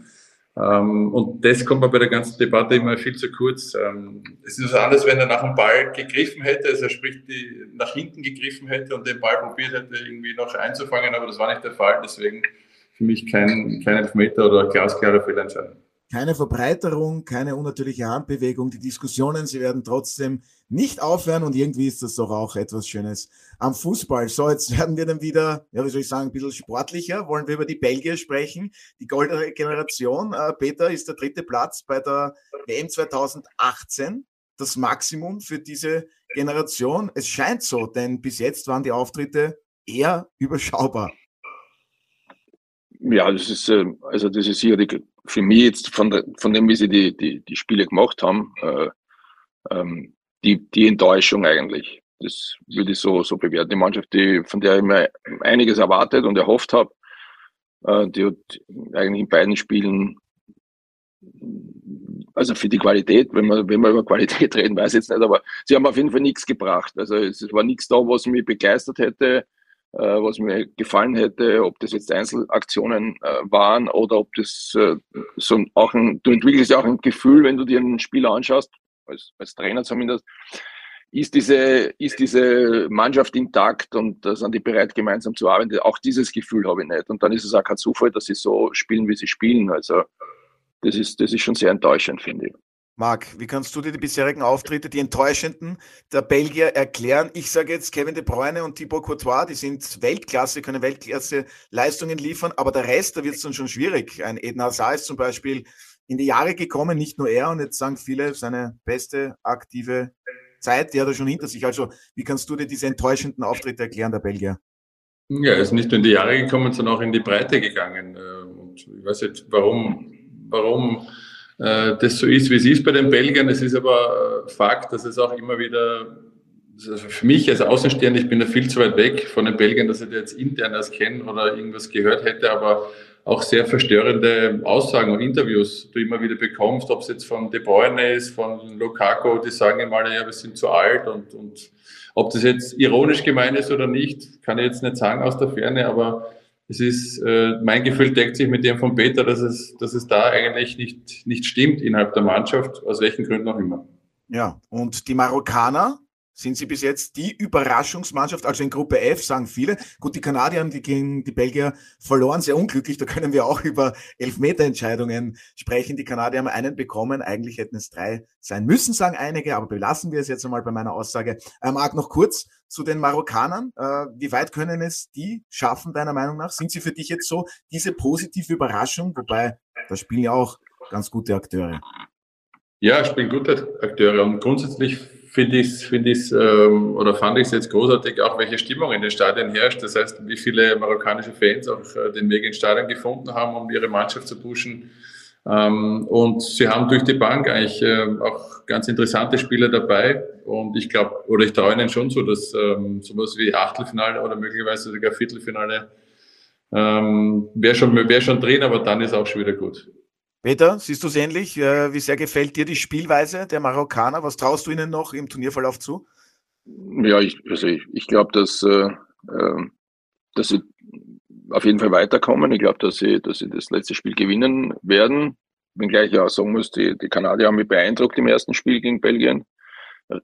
Speaker 4: Ähm, und das kommt bei der ganzen Debatte immer viel zu kurz. Ähm, es ist was anderes, wenn er nach dem Ball gegriffen hätte, also sprich die, nach hinten gegriffen hätte und den Ball probiert hätte, irgendwie noch einzufangen, aber das war nicht der Fall. Deswegen für mich kein, kein Elfmeter oder glasklare Fehlentscheidung
Speaker 6: keine Verbreiterung, keine unnatürliche Handbewegung. Die Diskussionen, sie werden trotzdem nicht aufhören und irgendwie ist das doch auch etwas Schönes am Fußball. So, jetzt werden wir dann wieder, ja, wie soll ich sagen, ein bisschen sportlicher. Wollen wir über die Belgier sprechen? Die goldene Generation. Äh, Peter ist der dritte Platz bei der WM 2018. Das Maximum für diese Generation. Es scheint so, denn bis jetzt waren die Auftritte eher überschaubar.
Speaker 3: Ja, das ist, äh, also das ist sicherlich für mich jetzt von, der, von dem, wie sie die, die, die Spiele gemacht haben, äh, ähm, die, die Enttäuschung eigentlich. Das würde ich so, so bewerten. Die Mannschaft, die, von der ich mir einiges erwartet und erhofft habe, äh, die hat eigentlich in beiden Spielen, also für die Qualität, wenn man, wenn wir über Qualität reden, weiß ich jetzt nicht, aber sie haben auf jeden Fall nichts gebracht. Also es war nichts da, was mich begeistert hätte was mir gefallen hätte, ob das jetzt Einzelaktionen äh, waren oder ob das äh, so auch ein, du entwickelst ja auch ein Gefühl, wenn du dir einen Spieler anschaust, als, als Trainer zumindest, ist diese, ist diese Mannschaft intakt und sind die bereit, gemeinsam zu arbeiten. Auch dieses Gefühl habe ich nicht. Und dann ist es auch kein Zufall, dass sie so spielen, wie sie spielen. Also das ist, das ist schon sehr enttäuschend, finde ich.
Speaker 1: Marc, wie kannst du dir die bisherigen Auftritte, die enttäuschenden der Belgier erklären? Ich sage jetzt Kevin De Bruyne und Thibaut Courtois, die sind Weltklasse, können Weltklasse Leistungen liefern, aber der Rest, da wird es dann schon schwierig. Ein Eden Hazard ist zum Beispiel in die Jahre gekommen, nicht nur er, und jetzt sagen viele, seine beste aktive Zeit, die hat er schon hinter sich. Also, wie kannst du dir diese enttäuschenden Auftritte erklären, der Belgier?
Speaker 4: Ja, er ist nicht nur in die Jahre gekommen, sondern auch in die Breite gegangen. Äh, und ich weiß nicht, warum, warum das so ist, wie es ist bei den Belgiern. Es ist aber äh, Fakt, dass es auch immer wieder, also für mich als Außenstehender, ich bin da viel zu weit weg von den Belgiern, dass ich jetzt intern das kenne oder irgendwas gehört hätte, aber auch sehr verstörende Aussagen und Interviews du immer wieder bekommst, ob es jetzt von De Bruyne ist, von Lukaku, die sagen immer, ja, wir sind zu alt und, und ob das jetzt ironisch gemeint ist oder nicht, kann ich jetzt nicht sagen aus der Ferne, aber es ist, äh, mein Gefühl deckt sich mit dem von Peter, dass es, dass es da eigentlich nicht, nicht stimmt innerhalb der Mannschaft, aus welchen Gründen auch immer.
Speaker 1: Ja, und die Marokkaner, sind sie bis jetzt die Überraschungsmannschaft, also in Gruppe F, sagen viele. Gut, die Kanadier haben die gegen die Belgier verloren, sehr unglücklich. Da können wir auch über Elfmeterentscheidungen sprechen. Die Kanadier haben einen bekommen. Eigentlich hätten es drei sein müssen, sagen einige, aber belassen wir es jetzt einmal bei meiner Aussage. Äh, Marc, noch kurz zu den Marokkanern. Äh, wie weit können es die schaffen, deiner Meinung nach? Sind sie für dich jetzt so diese positive Überraschung? Wobei
Speaker 6: Da spielen ja auch ganz gute Akteure.
Speaker 4: Ja, spielen gute Akteure und grundsätzlich finde ich es find ähm, oder fand ich es jetzt großartig, auch welche Stimmung in den Stadien herrscht. Das heißt, wie viele marokkanische Fans auch äh, den Weg ins Stadion gefunden haben, um ihre Mannschaft zu pushen. Ähm, und sie haben durch die Bank eigentlich äh, auch ganz interessante Spieler dabei. Und ich glaube, oder ich traue ihnen schon so, dass ähm, sowas wie Achtelfinale oder möglicherweise sogar Viertelfinale ähm, wäre schon, wär schon drin, aber dann ist auch schon wieder gut.
Speaker 1: Peter, siehst du es ähnlich? Äh, wie sehr gefällt dir die Spielweise der Marokkaner? Was traust du ihnen noch im Turnierverlauf zu?
Speaker 3: Ja, ich, also ich, ich glaube, dass, äh, ähm, dass sie auf jeden Fall weiterkommen. Ich glaube, dass sie, dass sie das letzte Spiel gewinnen werden. Wenngleich ich auch sagen muss, die, die Kanadier haben mich beeindruckt im ersten Spiel gegen Belgien.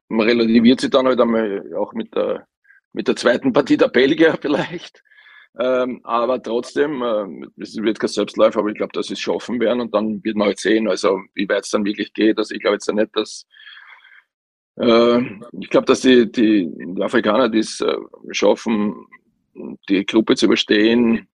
Speaker 3: Man relativiert sich dann halt einmal auch mit der, mit der zweiten Partie der Belgier vielleicht. Ähm, aber trotzdem, äh, es wird kein Selbstläufer, aber ich glaube, dass sie es schaffen werden und dann wird man halt sehen, also wie weit es dann wirklich geht. Also ich glaube jetzt nicht, dass äh, ich glaube, dass die, die, die Afrikaner die es äh, schaffen, die Gruppe zu überstehen.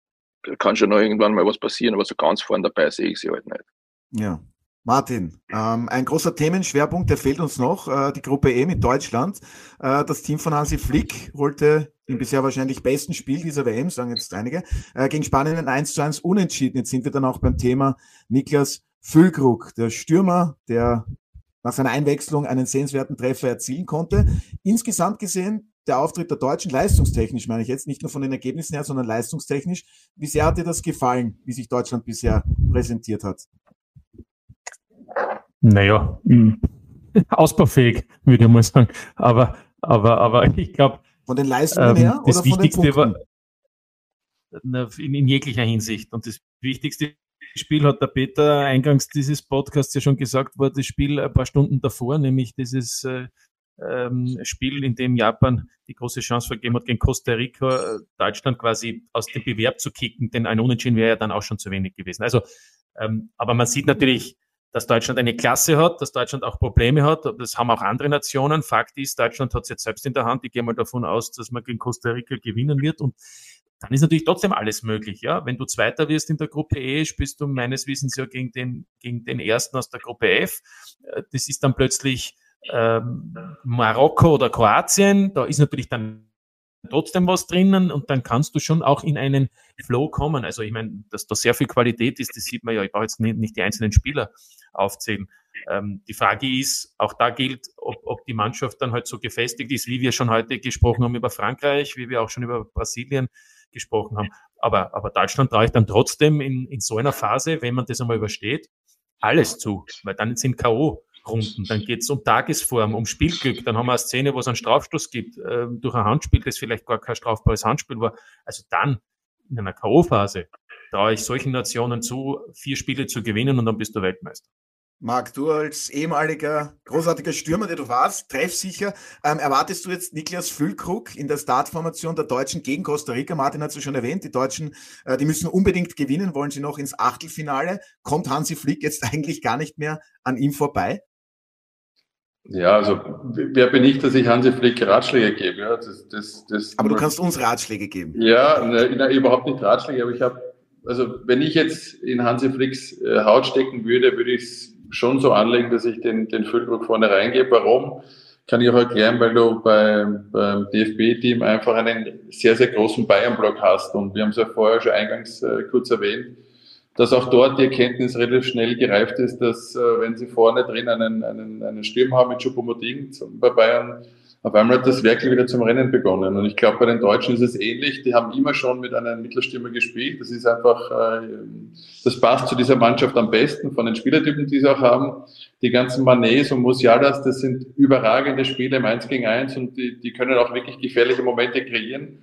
Speaker 3: Da kann schon noch irgendwann mal was passieren, aber so ganz vorne dabei sehe ich sie halt nicht.
Speaker 6: Ja, Martin, ähm, ein großer Themenschwerpunkt, der fehlt uns noch, äh, die Gruppe E mit Deutschland. Äh, das Team von Hansi Flick holte im bisher wahrscheinlich besten Spiel dieser WM, sagen jetzt einige, äh, gegen Spanien ein 1 zu 1 unentschieden. Jetzt sind wir dann auch beim Thema Niklas Füllkrug, der Stürmer, der nach seiner Einwechslung einen sehenswerten Treffer erzielen konnte. Insgesamt gesehen, der Auftritt der Deutschen, leistungstechnisch meine ich jetzt, nicht nur von den Ergebnissen her, sondern leistungstechnisch. Wie sehr hat dir das gefallen, wie sich Deutschland bisher präsentiert hat?
Speaker 5: Naja, hm, ausbaufähig, würde ich mal sagen. Aber, aber, aber ich glaube.
Speaker 6: Von den Leistungen ähm, her
Speaker 5: das Wichtigste? War, in, in jeglicher Hinsicht. Und das wichtigste Spiel hat der Peter eingangs dieses Podcasts ja schon gesagt, war das Spiel ein paar Stunden davor, nämlich dieses äh, ähm, Spiel, in dem Japan die große Chance vergeben hat, gegen Costa Rica äh, Deutschland quasi aus dem Bewerb zu kicken, denn ein Unentschieden wäre ja dann auch schon zu wenig gewesen. Also, ähm, aber man sieht natürlich, dass Deutschland eine Klasse hat, dass Deutschland auch Probleme hat. Das haben auch andere Nationen. Fakt ist, Deutschland hat es jetzt selbst in der Hand. Ich gehe mal davon aus, dass man gegen Costa Rica gewinnen wird. Und dann ist natürlich trotzdem alles möglich. Ja, wenn du Zweiter wirst in der Gruppe E, spielst du meines Wissens ja gegen den gegen den Ersten aus der Gruppe F. Äh, das ist dann plötzlich ähm, Marokko oder Kroatien. Da ist natürlich dann trotzdem was drinnen und dann kannst du schon auch in einen Flow kommen. Also ich meine, dass da sehr viel Qualität ist, das sieht man ja. Ich brauche jetzt nicht, die einzelnen Spieler aufzählen. Ähm, die Frage ist, auch da gilt, ob, ob die Mannschaft dann halt so gefestigt ist, wie wir schon heute gesprochen haben über Frankreich, wie wir auch schon über Brasilien gesprochen haben. Aber, aber Deutschland traue ich dann trotzdem in, in so einer Phase, wenn man das einmal übersteht, alles zu, weil dann sind K.O. Runden. Dann geht es um Tagesform, um Spielglück. Dann haben wir eine Szene, wo es einen Strafstoß gibt, äh, durch ein Handspiel, das vielleicht gar kein strafbares Handspiel war. Also dann in einer K.O.-Phase traue ich solchen Nationen zu, vier Spiele zu gewinnen und dann bist du Weltmeister.
Speaker 1: Marc, du als ehemaliger großartiger Stürmer, der du warst, treffsicher, ähm, erwartest du jetzt Niklas Füllkrug in der Startformation der Deutschen gegen Costa Rica? Martin hat es ja schon erwähnt, die Deutschen, äh, die müssen unbedingt gewinnen, wollen sie noch ins Achtelfinale. Kommt Hansi Flick jetzt eigentlich gar nicht mehr an ihm vorbei?
Speaker 4: Ja, also wer bin ich, dass ich Hansi Flick Ratschläge gebe? Ja, das, das, das
Speaker 1: aber du kannst uns Ratschläge geben.
Speaker 4: Ja, ne, ne, überhaupt nicht Ratschläge, aber ich habe, also wenn ich jetzt in Hansi Flicks äh, Haut stecken würde, würde ich es schon so anlegen, dass ich den, den Füllkrug vorne reingebe. Warum? Kann ich auch erklären, weil du beim, beim DFB-Team einfach einen sehr, sehr großen Bayern-Block hast. Und wir haben es ja vorher schon eingangs äh, kurz erwähnt dass auch dort die Erkenntnis relativ schnell gereift ist, dass äh, wenn sie vorne drin einen, einen, einen Sturm haben mit Choupo-Moting bei Bayern, auf einmal hat das wirklich wieder zum Rennen begonnen. Und ich glaube, bei den Deutschen ist es ähnlich. Die haben immer schon mit einem Mittelstürmer gespielt. Das ist einfach, äh, das passt zu dieser Mannschaft am besten von den Spielertypen, die sie auch haben. Die ganzen Manets und Musialas, das sind überragende Spiele im 1 gegen 1 und die, die können auch wirklich gefährliche Momente kreieren.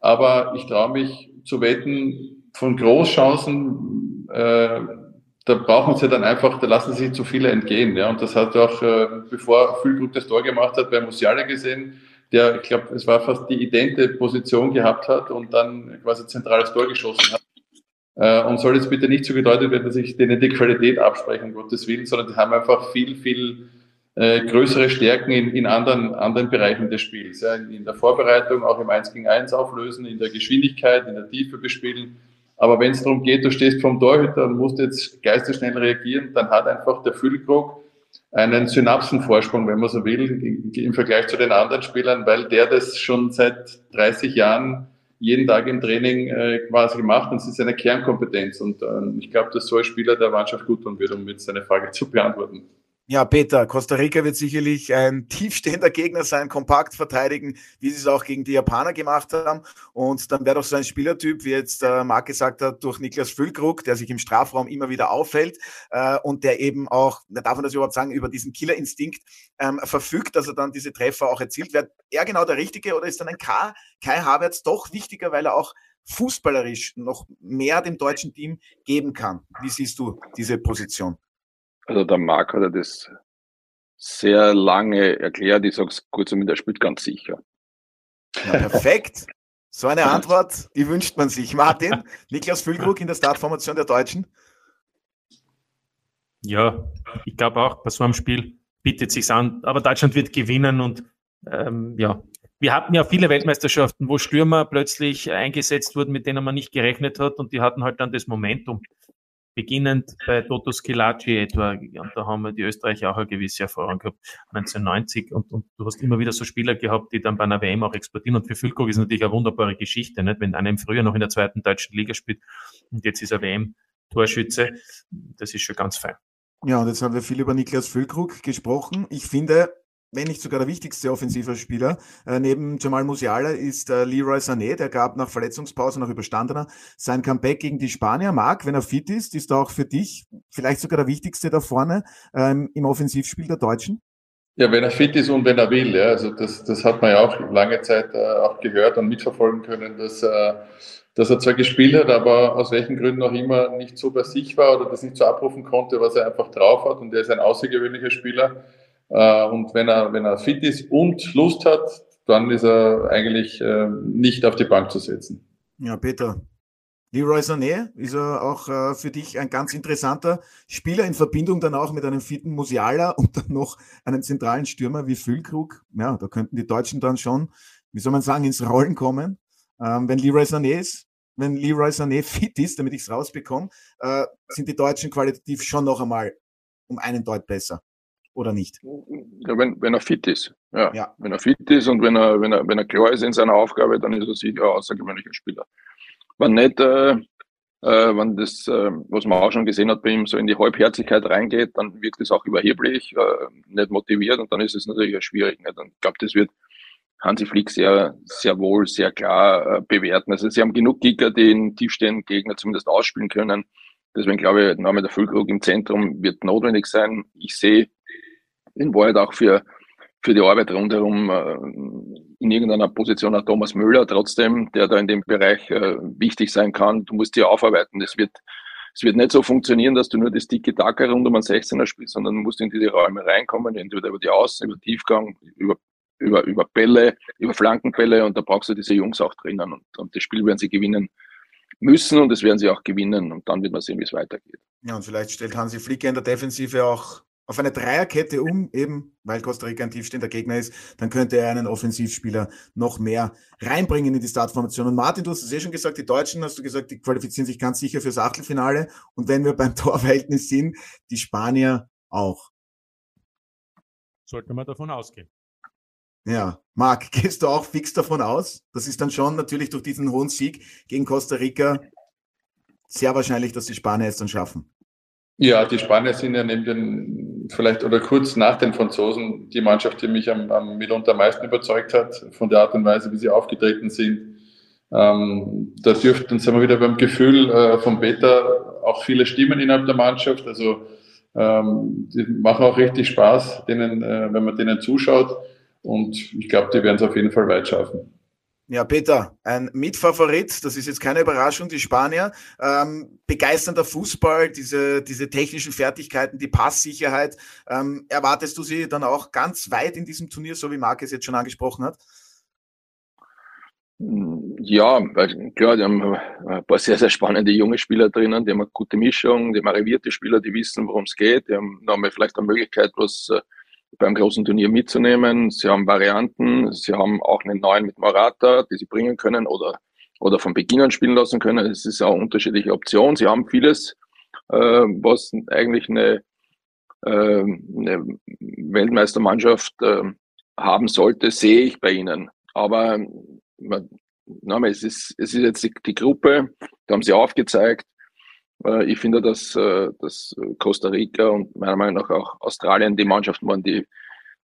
Speaker 4: Aber ich traue mich zu wetten, von Großchancen, äh, da brauchen sie dann einfach, da lassen sich zu viele entgehen. Ja. Und das hat auch, äh, bevor Füllkrug das Tor gemacht hat, bei Musiala gesehen, der, ich glaube, es war fast die idente Position gehabt hat und dann quasi zentrales Tor geschossen hat. Äh, und soll jetzt bitte nicht so gedeutet werden, dass ich denen die Qualität abspreche, um Gottes Willen, sondern die haben einfach viel, viel äh, größere Stärken in, in anderen, anderen Bereichen des Spiels. Ja. In, in der Vorbereitung, auch im 1 gegen 1 auflösen, in der Geschwindigkeit, in der Tiefe bespielen Aber wenn es darum geht, du stehst vom Torhüter und musst jetzt geistesschnell reagieren, dann hat einfach der Füllkrug einen Synapsenvorsprung, wenn man so will, im Vergleich zu den anderen Spielern, weil der das schon seit 30 Jahren jeden Tag im Training äh, quasi gemacht und es ist eine Kernkompetenz. Und äh, ich glaube, dass so ein Spieler der Mannschaft gut tun wird, um jetzt seine Frage zu beantworten.
Speaker 1: Ja, Peter, Costa Rica wird sicherlich ein tiefstehender Gegner sein, kompakt verteidigen, wie sie es auch gegen die Japaner gemacht haben. Und dann wäre doch so ein Spielertyp, wie jetzt äh, Marc gesagt hat, durch Niklas Füllkrug, der sich im Strafraum immer wieder auffällt äh, und der eben auch, darf man das überhaupt sagen, über diesen Killerinstinkt ähm, verfügt, dass er dann diese Treffer auch erzielt. Wäre er genau der Richtige oder ist dann ein K, Kai Havertz doch wichtiger, weil er auch fußballerisch noch mehr dem deutschen Team geben kann? Wie siehst du diese Position?
Speaker 3: Also der Marc hat ja das sehr lange erklärt. Ich sage es kurz und er spielt ganz sicher.
Speaker 1: Ja, perfekt. So eine Antwort, die wünscht man sich. Martin, Niklas Füllkrug in der Startformation der Deutschen?
Speaker 5: Ja, ich glaube auch, bei so einem Spiel bietet sich an. Aber Deutschland wird gewinnen und ähm, ja, wir hatten ja viele Weltmeisterschaften, wo Stürmer plötzlich eingesetzt wurden, mit denen man nicht gerechnet hat und die hatten halt dann das Momentum beginnend bei Toto Skilacci etwa, und da haben wir die Österreicher auch eine gewisse Erfahrung gehabt, 1990, und, und du hast immer wieder so Spieler gehabt, die dann bei einer WM auch explodieren, und für Füllkrug ist natürlich eine wunderbare Geschichte, nicht? wenn einer im Frühjahr noch in der zweiten deutschen Liga spielt, und jetzt ist er WM-Torschütze, das ist schon ganz fein.
Speaker 6: Ja, und jetzt haben wir viel über Niklas Füllkrug gesprochen. Ich finde, wenn nicht sogar der wichtigste offensiver Spieler. Äh, neben Jamal Musiala ist äh, Leroy Sané, der gab nach Verletzungspause, nach überstandener, sein Comeback gegen die Spanier. Marc, wenn er fit ist, ist er auch für dich vielleicht sogar der wichtigste da vorne ähm, im Offensivspiel der Deutschen?
Speaker 4: Ja, wenn er fit ist und wenn er will. Ja. Also das, das hat man ja auch lange Zeit äh, auch gehört und mitverfolgen können, dass, äh, dass er zwar gespielt hat, aber aus welchen Gründen auch immer nicht so bei sich war oder das nicht so abrufen konnte, was er einfach drauf hat. Und er ist ein außergewöhnlicher Spieler. Äh, und wenn er, wenn er fit ist und Lust hat, dann ist er eigentlich äh, nicht auf die Bank zu setzen.
Speaker 6: Ja, Peter. Leroy Sané ist er auch äh, für dich ein ganz interessanter Spieler in Verbindung dann auch mit einem fitten Musiala und dann noch einem zentralen Stürmer wie Füllkrug. Ja, da könnten die Deutschen dann schon, wie soll man sagen, ins Rollen kommen. Ähm, wenn Leroy Sané ist, wenn Leroy Sané fit ist, damit ich es rausbekomme, äh, sind die Deutschen qualitativ schon noch einmal um einen Deut besser oder nicht?
Speaker 3: Ja, wenn, wenn er fit ist. Ja. ja. Wenn er fit ist und wenn er, wenn er, wenn er klar ist in seiner Aufgabe, dann ist er sicher ein außergewöhnlicher Spieler. Wenn nicht, äh, äh, wenn das, äh, was man auch schon gesehen hat bei ihm, so in die Halbherzigkeit reingeht, dann wirkt es auch überheblich, äh, nicht motiviert und dann ist es natürlich schwierig. Nicht? Und ich glaube, das wird Hansi Flick sehr, sehr wohl, sehr klar äh, bewerten. Also sie haben genug Kicker, die den tiefstehenden Gegner zumindest ausspielen können. Deswegen glaube ich, der Name der Füllkrug im Zentrum wird notwendig sein. Ich sehe in Wahrheit auch für, für die Arbeit rundherum äh, in irgendeiner Position auch Thomas Müller trotzdem, der da in dem Bereich äh, wichtig sein kann. Du musst die aufarbeiten. Das wird, es wird nicht so funktionieren, dass du nur das dicke Taka rund um einen 16er spielst, sondern du musst in diese Räume reinkommen, entweder über die Außen, über Tiefgang, über, über, über Bälle, über Flankenbälle und da brauchst du diese Jungs auch drinnen und, und das Spiel werden sie gewinnen müssen und das werden sie auch gewinnen und dann wird man sehen, wie es weitergeht.
Speaker 1: Ja, und vielleicht stellt Hansi Flick in der Defensive auch auf eine Dreierkette um, eben weil Costa Rica ein tiefstehender Gegner ist, dann könnte er einen Offensivspieler noch mehr reinbringen in die Startformation. Und Martin, du hast es eh schon gesagt, die Deutschen, hast du gesagt, die qualifizieren sich ganz sicher fürs Achtelfinale. Und wenn wir beim Torverhältnis sind, die Spanier auch.
Speaker 5: Sollten wir davon ausgehen.
Speaker 1: Ja, Marc, gehst du auch fix davon aus? Das ist dann schon natürlich durch diesen hohen Sieg gegen Costa Rica sehr wahrscheinlich, dass die Spanier es dann schaffen.
Speaker 4: Ja, die Spanier sind ja neben den, vielleicht oder kurz nach den Franzosen, die Mannschaft, die mich am, am mitunter am meisten überzeugt hat, von der Art und Weise, wie sie aufgetreten sind. Ähm, da dürften, sind wir wieder beim Gefühl äh, von Peter, auch viele Stimmen innerhalb der Mannschaft. Also ähm, die machen auch richtig Spaß, denen, äh, wenn man denen zuschaut. Und ich glaube, die werden es auf jeden Fall weit schaffen.
Speaker 1: Ja, Peter, ein Mitfavorit, das ist jetzt keine Überraschung, die Spanier. Ähm, begeisternder Fußball, diese, diese technischen Fertigkeiten, die Passsicherheit. Ähm, erwartest du sie dann auch ganz weit in diesem Turnier, so wie Marc es jetzt schon angesprochen hat?
Speaker 3: Ja, weil klar, die haben ein paar sehr, sehr spannende junge Spieler drinnen, die haben eine gute Mischung, die haben arrivierte Spieler, die wissen, worum es geht, die haben nochmal vielleicht eine Möglichkeit, was äh, beim großen Turnier mitzunehmen. Sie haben Varianten, sie haben auch einen neuen mit Morata, die sie bringen können oder oder von Beginn an spielen lassen können. Es ist auch unterschiedliche Optionen. Sie haben vieles, äh, was eigentlich eine, äh, eine Weltmeistermannschaft äh, haben sollte, sehe ich bei ihnen. Aber man, na, es, ist, es ist jetzt die, die Gruppe, da haben sie aufgezeigt. Äh, ich finde, dass, äh, dass Costa Rica und meiner Meinung nach auch Australien die Mannschaften waren, die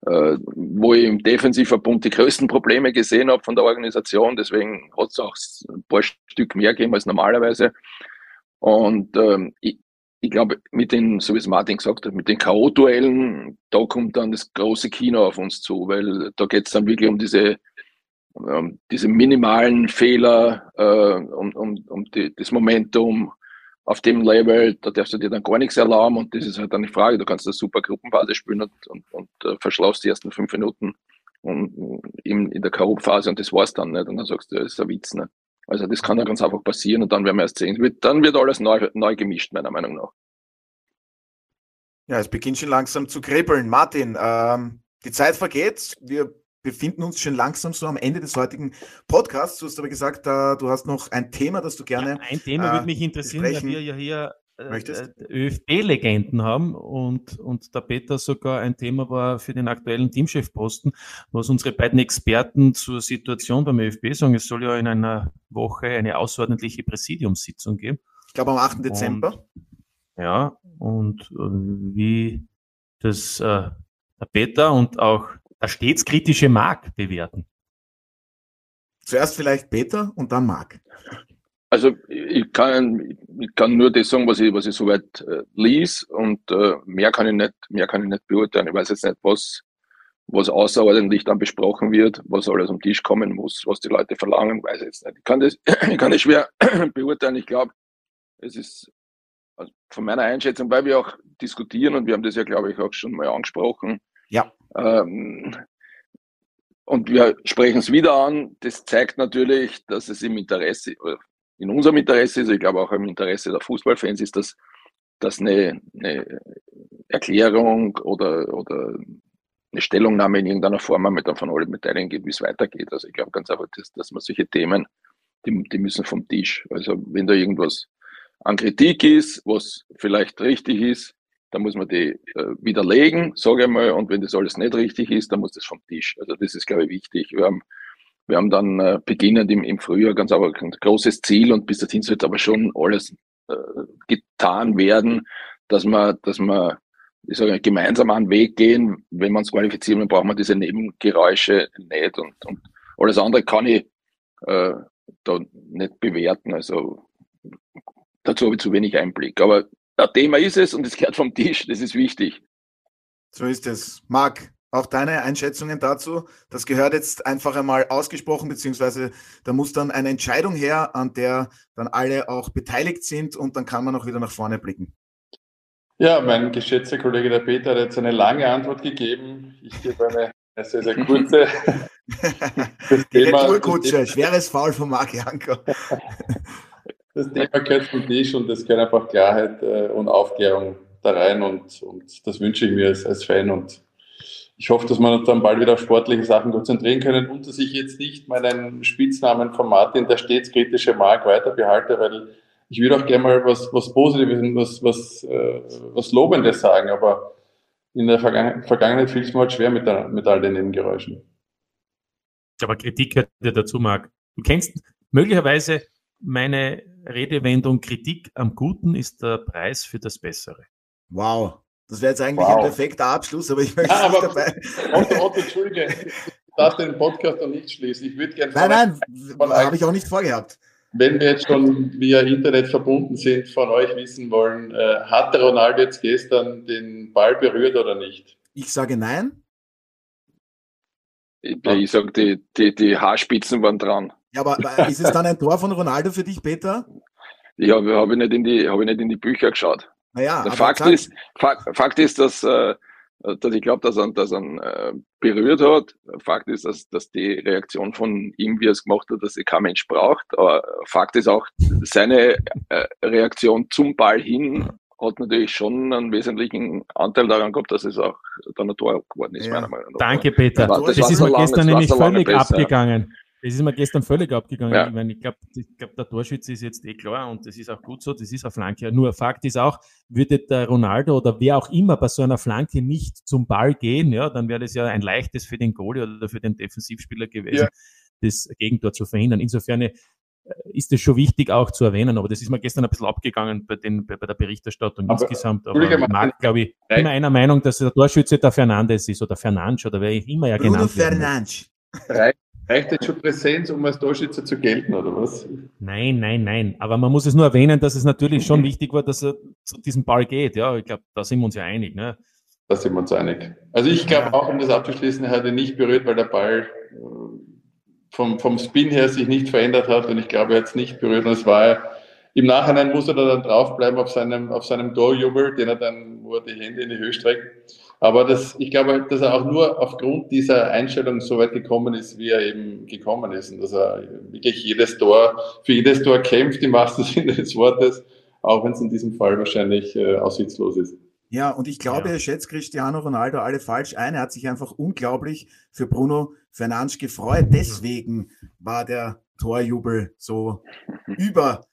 Speaker 3: äh, wo ich im Defensivverbund die größten Probleme gesehen habe von der Organisation. Deswegen hat es auch ein paar Stück mehr gegeben als normalerweise. Und ähm, ich, ich glaube, mit den, so wie es Martin gesagt hat, mit den K.O.-Duellen, da kommt dann das große Kino auf uns zu, weil da geht es dann wirklich um diese, um diese minimalen Fehler, äh, um, um, um die, das Momentum, auf dem Level, da darfst du dir dann gar nichts erlauben und das ist halt dann die Frage. Du kannst eine super Gruppenphase spielen und, und, und äh, verschlaust die ersten fünf Minuten und, in, in der K.O.-Phase und das war's dann nicht. Und dann sagst du, das ist ein Witz. Nicht? Also das kann ja ganz einfach passieren und dann werden wir erst sehen. Dann wird alles neu, neu gemischt, meiner Meinung nach.
Speaker 1: Ja, es beginnt schon langsam zu kribbeln. Martin, ähm, die Zeit vergeht. Wir befinden uns schon langsam so am Ende des heutigen Podcasts. Du hast aber gesagt, äh, du hast noch ein Thema, das du gerne. Ja,
Speaker 5: ein Thema äh, würde mich interessieren, weil wir ja hier äh, ÖFB-Legenden haben und, und der Peter sogar ein Thema war für den aktuellen Teamchefposten, was unsere beiden Experten zur Situation beim ÖFB sagen. Es soll ja in einer Woche eine außerordentliche Präsidiumssitzung geben.
Speaker 1: Ich glaube am 8. Dezember.
Speaker 5: Und, ja, und äh, wie das äh, der Peter und auch der stets kritische Mark bewerten?
Speaker 1: Zuerst vielleicht Peter und dann Mark.
Speaker 3: Also ich kann, ich kann nur das sagen, was ich, was ich soweit äh, lies und äh, mehr kann ich nicht, mehr kann ich nicht beurteilen. Ich weiß jetzt nicht, was, was außerordentlich dann besprochen wird, was alles am Tisch kommen muss, was die Leute verlangen, weiß ich jetzt nicht. Ich kann das, ich kann das schwer beurteilen. Ich glaube, es ist also von meiner Einschätzung, weil wir auch diskutieren und wir haben das ja, glaube ich, auch schon mal angesprochen,
Speaker 1: ja.
Speaker 3: Ähm, und wir sprechen es wieder an. Das zeigt natürlich, dass es im Interesse, in unserem Interesse ist, ich glaube auch im Interesse der Fußballfans ist, dass, dass eine, eine Erklärung oder, oder eine Stellungnahme in irgendeiner Form mit von allen Beteiligten geht, wie es weitergeht. Also ich glaube ganz einfach, dass, dass man solche Themen, die, die müssen vom Tisch. Also wenn da irgendwas an Kritik ist, was vielleicht richtig ist, dann muss man die äh, widerlegen, sage ich mal, und wenn das alles nicht richtig ist, dann muss das vom Tisch. Also das ist, glaube ich, wichtig. Wir haben, wir haben dann äh, beginnend im, im Frühjahr ganz aber ein großes Ziel und bis dahin sollte aber schon alles äh, getan werden, dass man, dass man ich sage, gemeinsam einen Weg gehen. Wenn man es qualifizieren will, braucht man diese Nebengeräusche nicht. Und, und alles andere kann ich äh, da nicht bewerten. Also dazu habe ich zu wenig Einblick. Aber ein Thema ist es und es gehört vom Tisch, das ist wichtig.
Speaker 1: So ist es. Marc, auch deine Einschätzungen dazu. Das gehört jetzt einfach einmal ausgesprochen, beziehungsweise da muss dann eine Entscheidung her, an der dann alle auch beteiligt sind und dann kann man auch wieder nach vorne blicken.
Speaker 4: Ja, mein geschätzter Kollege der Peter hat jetzt eine lange Antwort gegeben. Ich gebe eine, eine sehr, sehr kurze.
Speaker 1: das Die Retourkutsche, schweres Foul von Marc Janko.
Speaker 4: Das Thema gehört vom Tisch und es gehört einfach Klarheit äh, und Aufklärung da rein und, und das wünsche ich mir als, als Fan und ich hoffe, dass wir uns dann bald wieder auf sportliche Sachen konzentrieren können und dass ich jetzt nicht meinen Spitznamen von Martin, der stets kritische Mark, weiter behalte, weil ich würde auch gerne mal was, was Positives und was, was, äh, was Lobendes sagen, aber in der Vergangen Vergangenheit fiel es mir halt schwer mit, der, mit all den Nebengeräuschen.
Speaker 5: Aber Kritik gehört ja dazu, Marc. Du kennst möglicherweise meine Redewendung Kritik am Guten ist der Preis für das Bessere.
Speaker 1: Wow, das wäre jetzt eigentlich wow. ein perfekter Abschluss, aber ich möchte ja,
Speaker 4: aber, dabei. Otto, Otto, Entschuldige, du darfst den Podcast noch nicht schließen. Ich würde gerne.
Speaker 1: Nein, nein, habe ich auch nicht vorgehabt.
Speaker 4: Wenn wir jetzt schon via Internet verbunden sind, von euch wissen wollen, äh, hat der Ronaldo jetzt gestern den Ball berührt oder nicht?
Speaker 1: Ich sage nein.
Speaker 3: Ich, ich sage, die, die, die Haarspitzen waren dran.
Speaker 1: Ja, aber ist es dann ein Tor von Ronaldo für dich, Peter?
Speaker 3: Ja, habe hab ich, nicht in die, hab ich nicht in die Bücher geschaut.
Speaker 1: Naja,
Speaker 3: Der Fakt ist, Fakt, Fakt ist, dass, äh, dass ich glaube, dass er, dass ihn äh, berührt hat. Fakt ist, dass, dass die Reaktion von ihm, wie er es gemacht hat, dass sie kein Mensch braucht. Aber Fakt ist auch, seine äh, Reaktion zum Ball hin hat natürlich schon einen wesentlichen Anteil daran gehabt, dass es auch dann ein Tor geworden ist,
Speaker 5: ja. meiner Meinung nach. Danke, Peter. Das, das, das ist mir gestern nämlich völlig abgegangen. Das ist mir gestern völlig abgegangen. Ja. Ich meine, ich glaube, ich glaub, der Torschütze ist jetzt eh klar und das ist auch gut so, das ist eine Flanke. Nur Fakt ist auch, würde der Ronaldo oder wer auch immer bei so einer Flanke nicht zum Ball gehen, ja, dann wäre das ja ein leichtes für den Goalie oder für den Defensivspieler gewesen, ja. das Gegentor zu verhindern. Insofern äh, ist es schon wichtig auch zu erwähnen, aber das ist mir gestern ein bisschen abgegangen bei, den, bei, bei der Berichterstattung aber, insgesamt. Aber ich mag, glaube ich, immer einer Meinung, dass der Torschütze der Fernandes ist oder Fernandes oder wer immer ja Bruno genannt
Speaker 4: Fernandes. Reicht jetzt schon Präsenz, um als Torschütze zu gelten, oder was?
Speaker 5: Nein, nein, nein. Aber man muss es nur erwähnen, dass es natürlich schon wichtig war, dass er zu diesem Ball geht. Ja, ich glaube, da sind wir uns ja einig. Ne?
Speaker 4: Da sind wir uns einig. Also ich glaube auch, um das abzuschließen, er hat ihn nicht berührt, weil der Ball äh, vom, vom Spin her sich nicht verändert hat und ich glaube, er hat es nicht berührt. Und es war im Nachhinein muss er da dann draufbleiben auf seinem, auf seinem Torjubel, den er dann, wo er die Hände in die Höhe streckt. Aber das, ich glaube, dass er auch nur aufgrund dieser Einstellung so weit gekommen ist, wie er eben gekommen ist. Und dass er wirklich jedes Tor, für jedes Tor kämpft, im wahrsten Sinne des Wortes, auch wenn es in diesem Fall wahrscheinlich äh, aussichtslos ist.
Speaker 1: Ja, und ich glaube, ja. er schätzt Cristiano Ronaldo alle falsch ein. Er hat sich einfach unglaublich für Bruno Fernandes gefreut. Deswegen war der Torjubel so über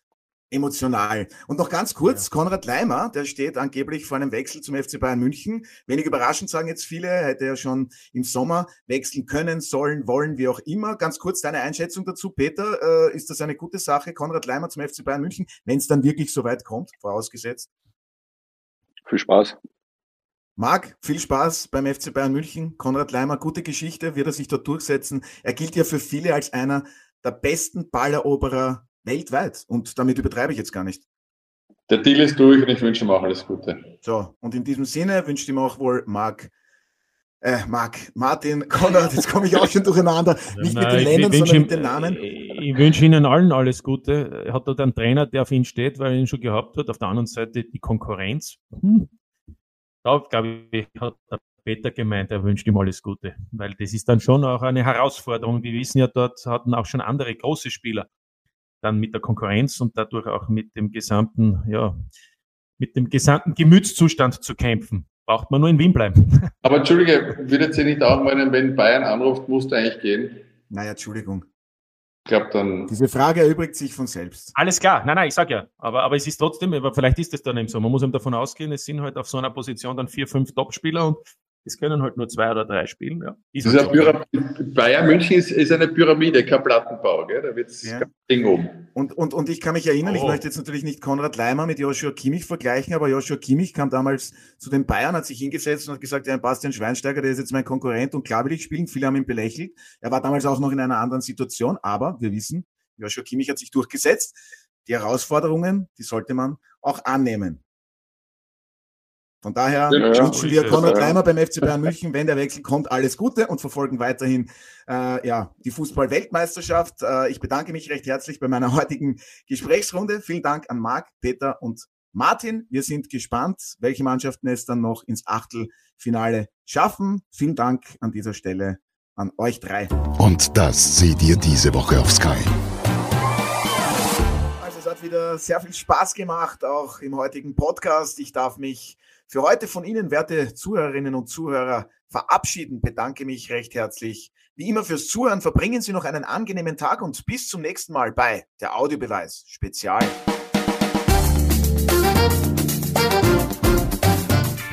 Speaker 1: emotional. Und noch ganz kurz, ja. Konrad Leimer, der steht angeblich vor einem Wechsel zum FC Bayern München. Wenig überraschend sagen jetzt viele, hätte er schon im Sommer wechseln können, sollen, wollen, wie auch immer. Ganz kurz deine Einschätzung dazu, Peter. Äh, ist das eine gute Sache, Konrad Leimer zum FC Bayern München, wenn es dann wirklich so weit kommt, vorausgesetzt?
Speaker 3: Viel Spaß.
Speaker 1: Marc, viel Spaß beim FC Bayern München. Konrad Leimer, gute Geschichte, wird er sich dort durchsetzen. Er gilt ja für viele als einer der besten Balleroberer weltweit. Und damit übertreibe ich jetzt gar nicht.
Speaker 4: Der Deal ist durch und ich wünsche ihm auch alles Gute.
Speaker 1: So, und in diesem Sinne wünsche ich ihm auch wohl Marc, äh, Marc, Martin, Konrad, jetzt komme ich auch schon durcheinander. Nicht Nein, mit den Ländern, sondern ihm, mit den Namen.
Speaker 5: Ich wünsche Ihnen allen alles Gute. Er hat dort einen Trainer, der auf ihn steht, weil er ihn schon gehabt hat. Auf der anderen Seite die Konkurrenz. Hm. Da, glaube ich, hat der Peter gemeint, er wünscht ihm alles Gute. Weil das ist dann schon auch eine Herausforderung. Wir wissen ja, dort hatten auch schon andere große Spieler dann mit der Konkurrenz und dadurch auch mit dem gesamten, ja, mit dem gesamten Gemütszustand zu kämpfen. Braucht man nur in Wien bleiben.
Speaker 4: Aber Entschuldige, würdet ihr nicht auch meinen, wenn Bayern anruft, musst du eigentlich gehen?
Speaker 1: Naja, Entschuldigung.
Speaker 4: Ich glaube dann.
Speaker 1: Diese Frage erübrigt sich von selbst.
Speaker 5: Alles klar. Nein, nein, ich sag ja. Aber, aber es ist trotzdem, aber vielleicht ist es dann eben so. Man muss eben davon ausgehen, es sind halt auf so einer Position dann vier, fünf Topspieler und es können halt nur zwei oder drei spielen. Ja.
Speaker 4: Ist ist halt Bayern München ist, ist, eine Pyramide, kein Plattenbau. Gell? Da wird es ja. Ding
Speaker 1: oben. Und, und, und ich kann mich erinnern, oh. ich möchte jetzt natürlich nicht Konrad Leimer mit Joshua Kimmich vergleichen, aber Joshua Kimmich kam damals zu den Bayern, hat sich hingesetzt und hat gesagt, ja, Bastian Schweinsteiger, der ist jetzt mein Konkurrent und klar will ich spielen. Viele haben ihn belächelt. Er war damals auch noch in einer anderen Situation, aber wir wissen, Joshua Kimmich hat sich durchgesetzt. Die Herausforderungen, die sollte man auch annehmen. Von daher ja, wünschen wir Konrad Leimer beim FC Bayern München, wenn der Wechsel kommt, alles Gute und verfolgen weiterhin äh, ja, die Fußball-Weltmeisterschaft. Äh, ich bedanke mich recht herzlich bei meiner heutigen Gesprächsrunde. Vielen Dank an Marc, Peter und Martin. Wir sind gespannt, welche Mannschaften es dann noch ins Achtelfinale schaffen. Vielen Dank an dieser Stelle an euch drei.
Speaker 2: Und das seht ihr diese Woche auf Sky.
Speaker 1: Wieder sehr viel Spaß gemacht, auch im heutigen Podcast. Ich darf mich für heute von Ihnen, werte Zuhörerinnen und Zuhörer, verabschieden. Bedanke mich recht herzlich. Wie immer fürs Zuhören. Verbringen Sie noch einen angenehmen Tag und bis zum nächsten Mal bei der Audiobeweis Spezial.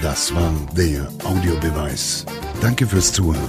Speaker 2: Das war der Audiobeweis. Danke fürs Zuhören.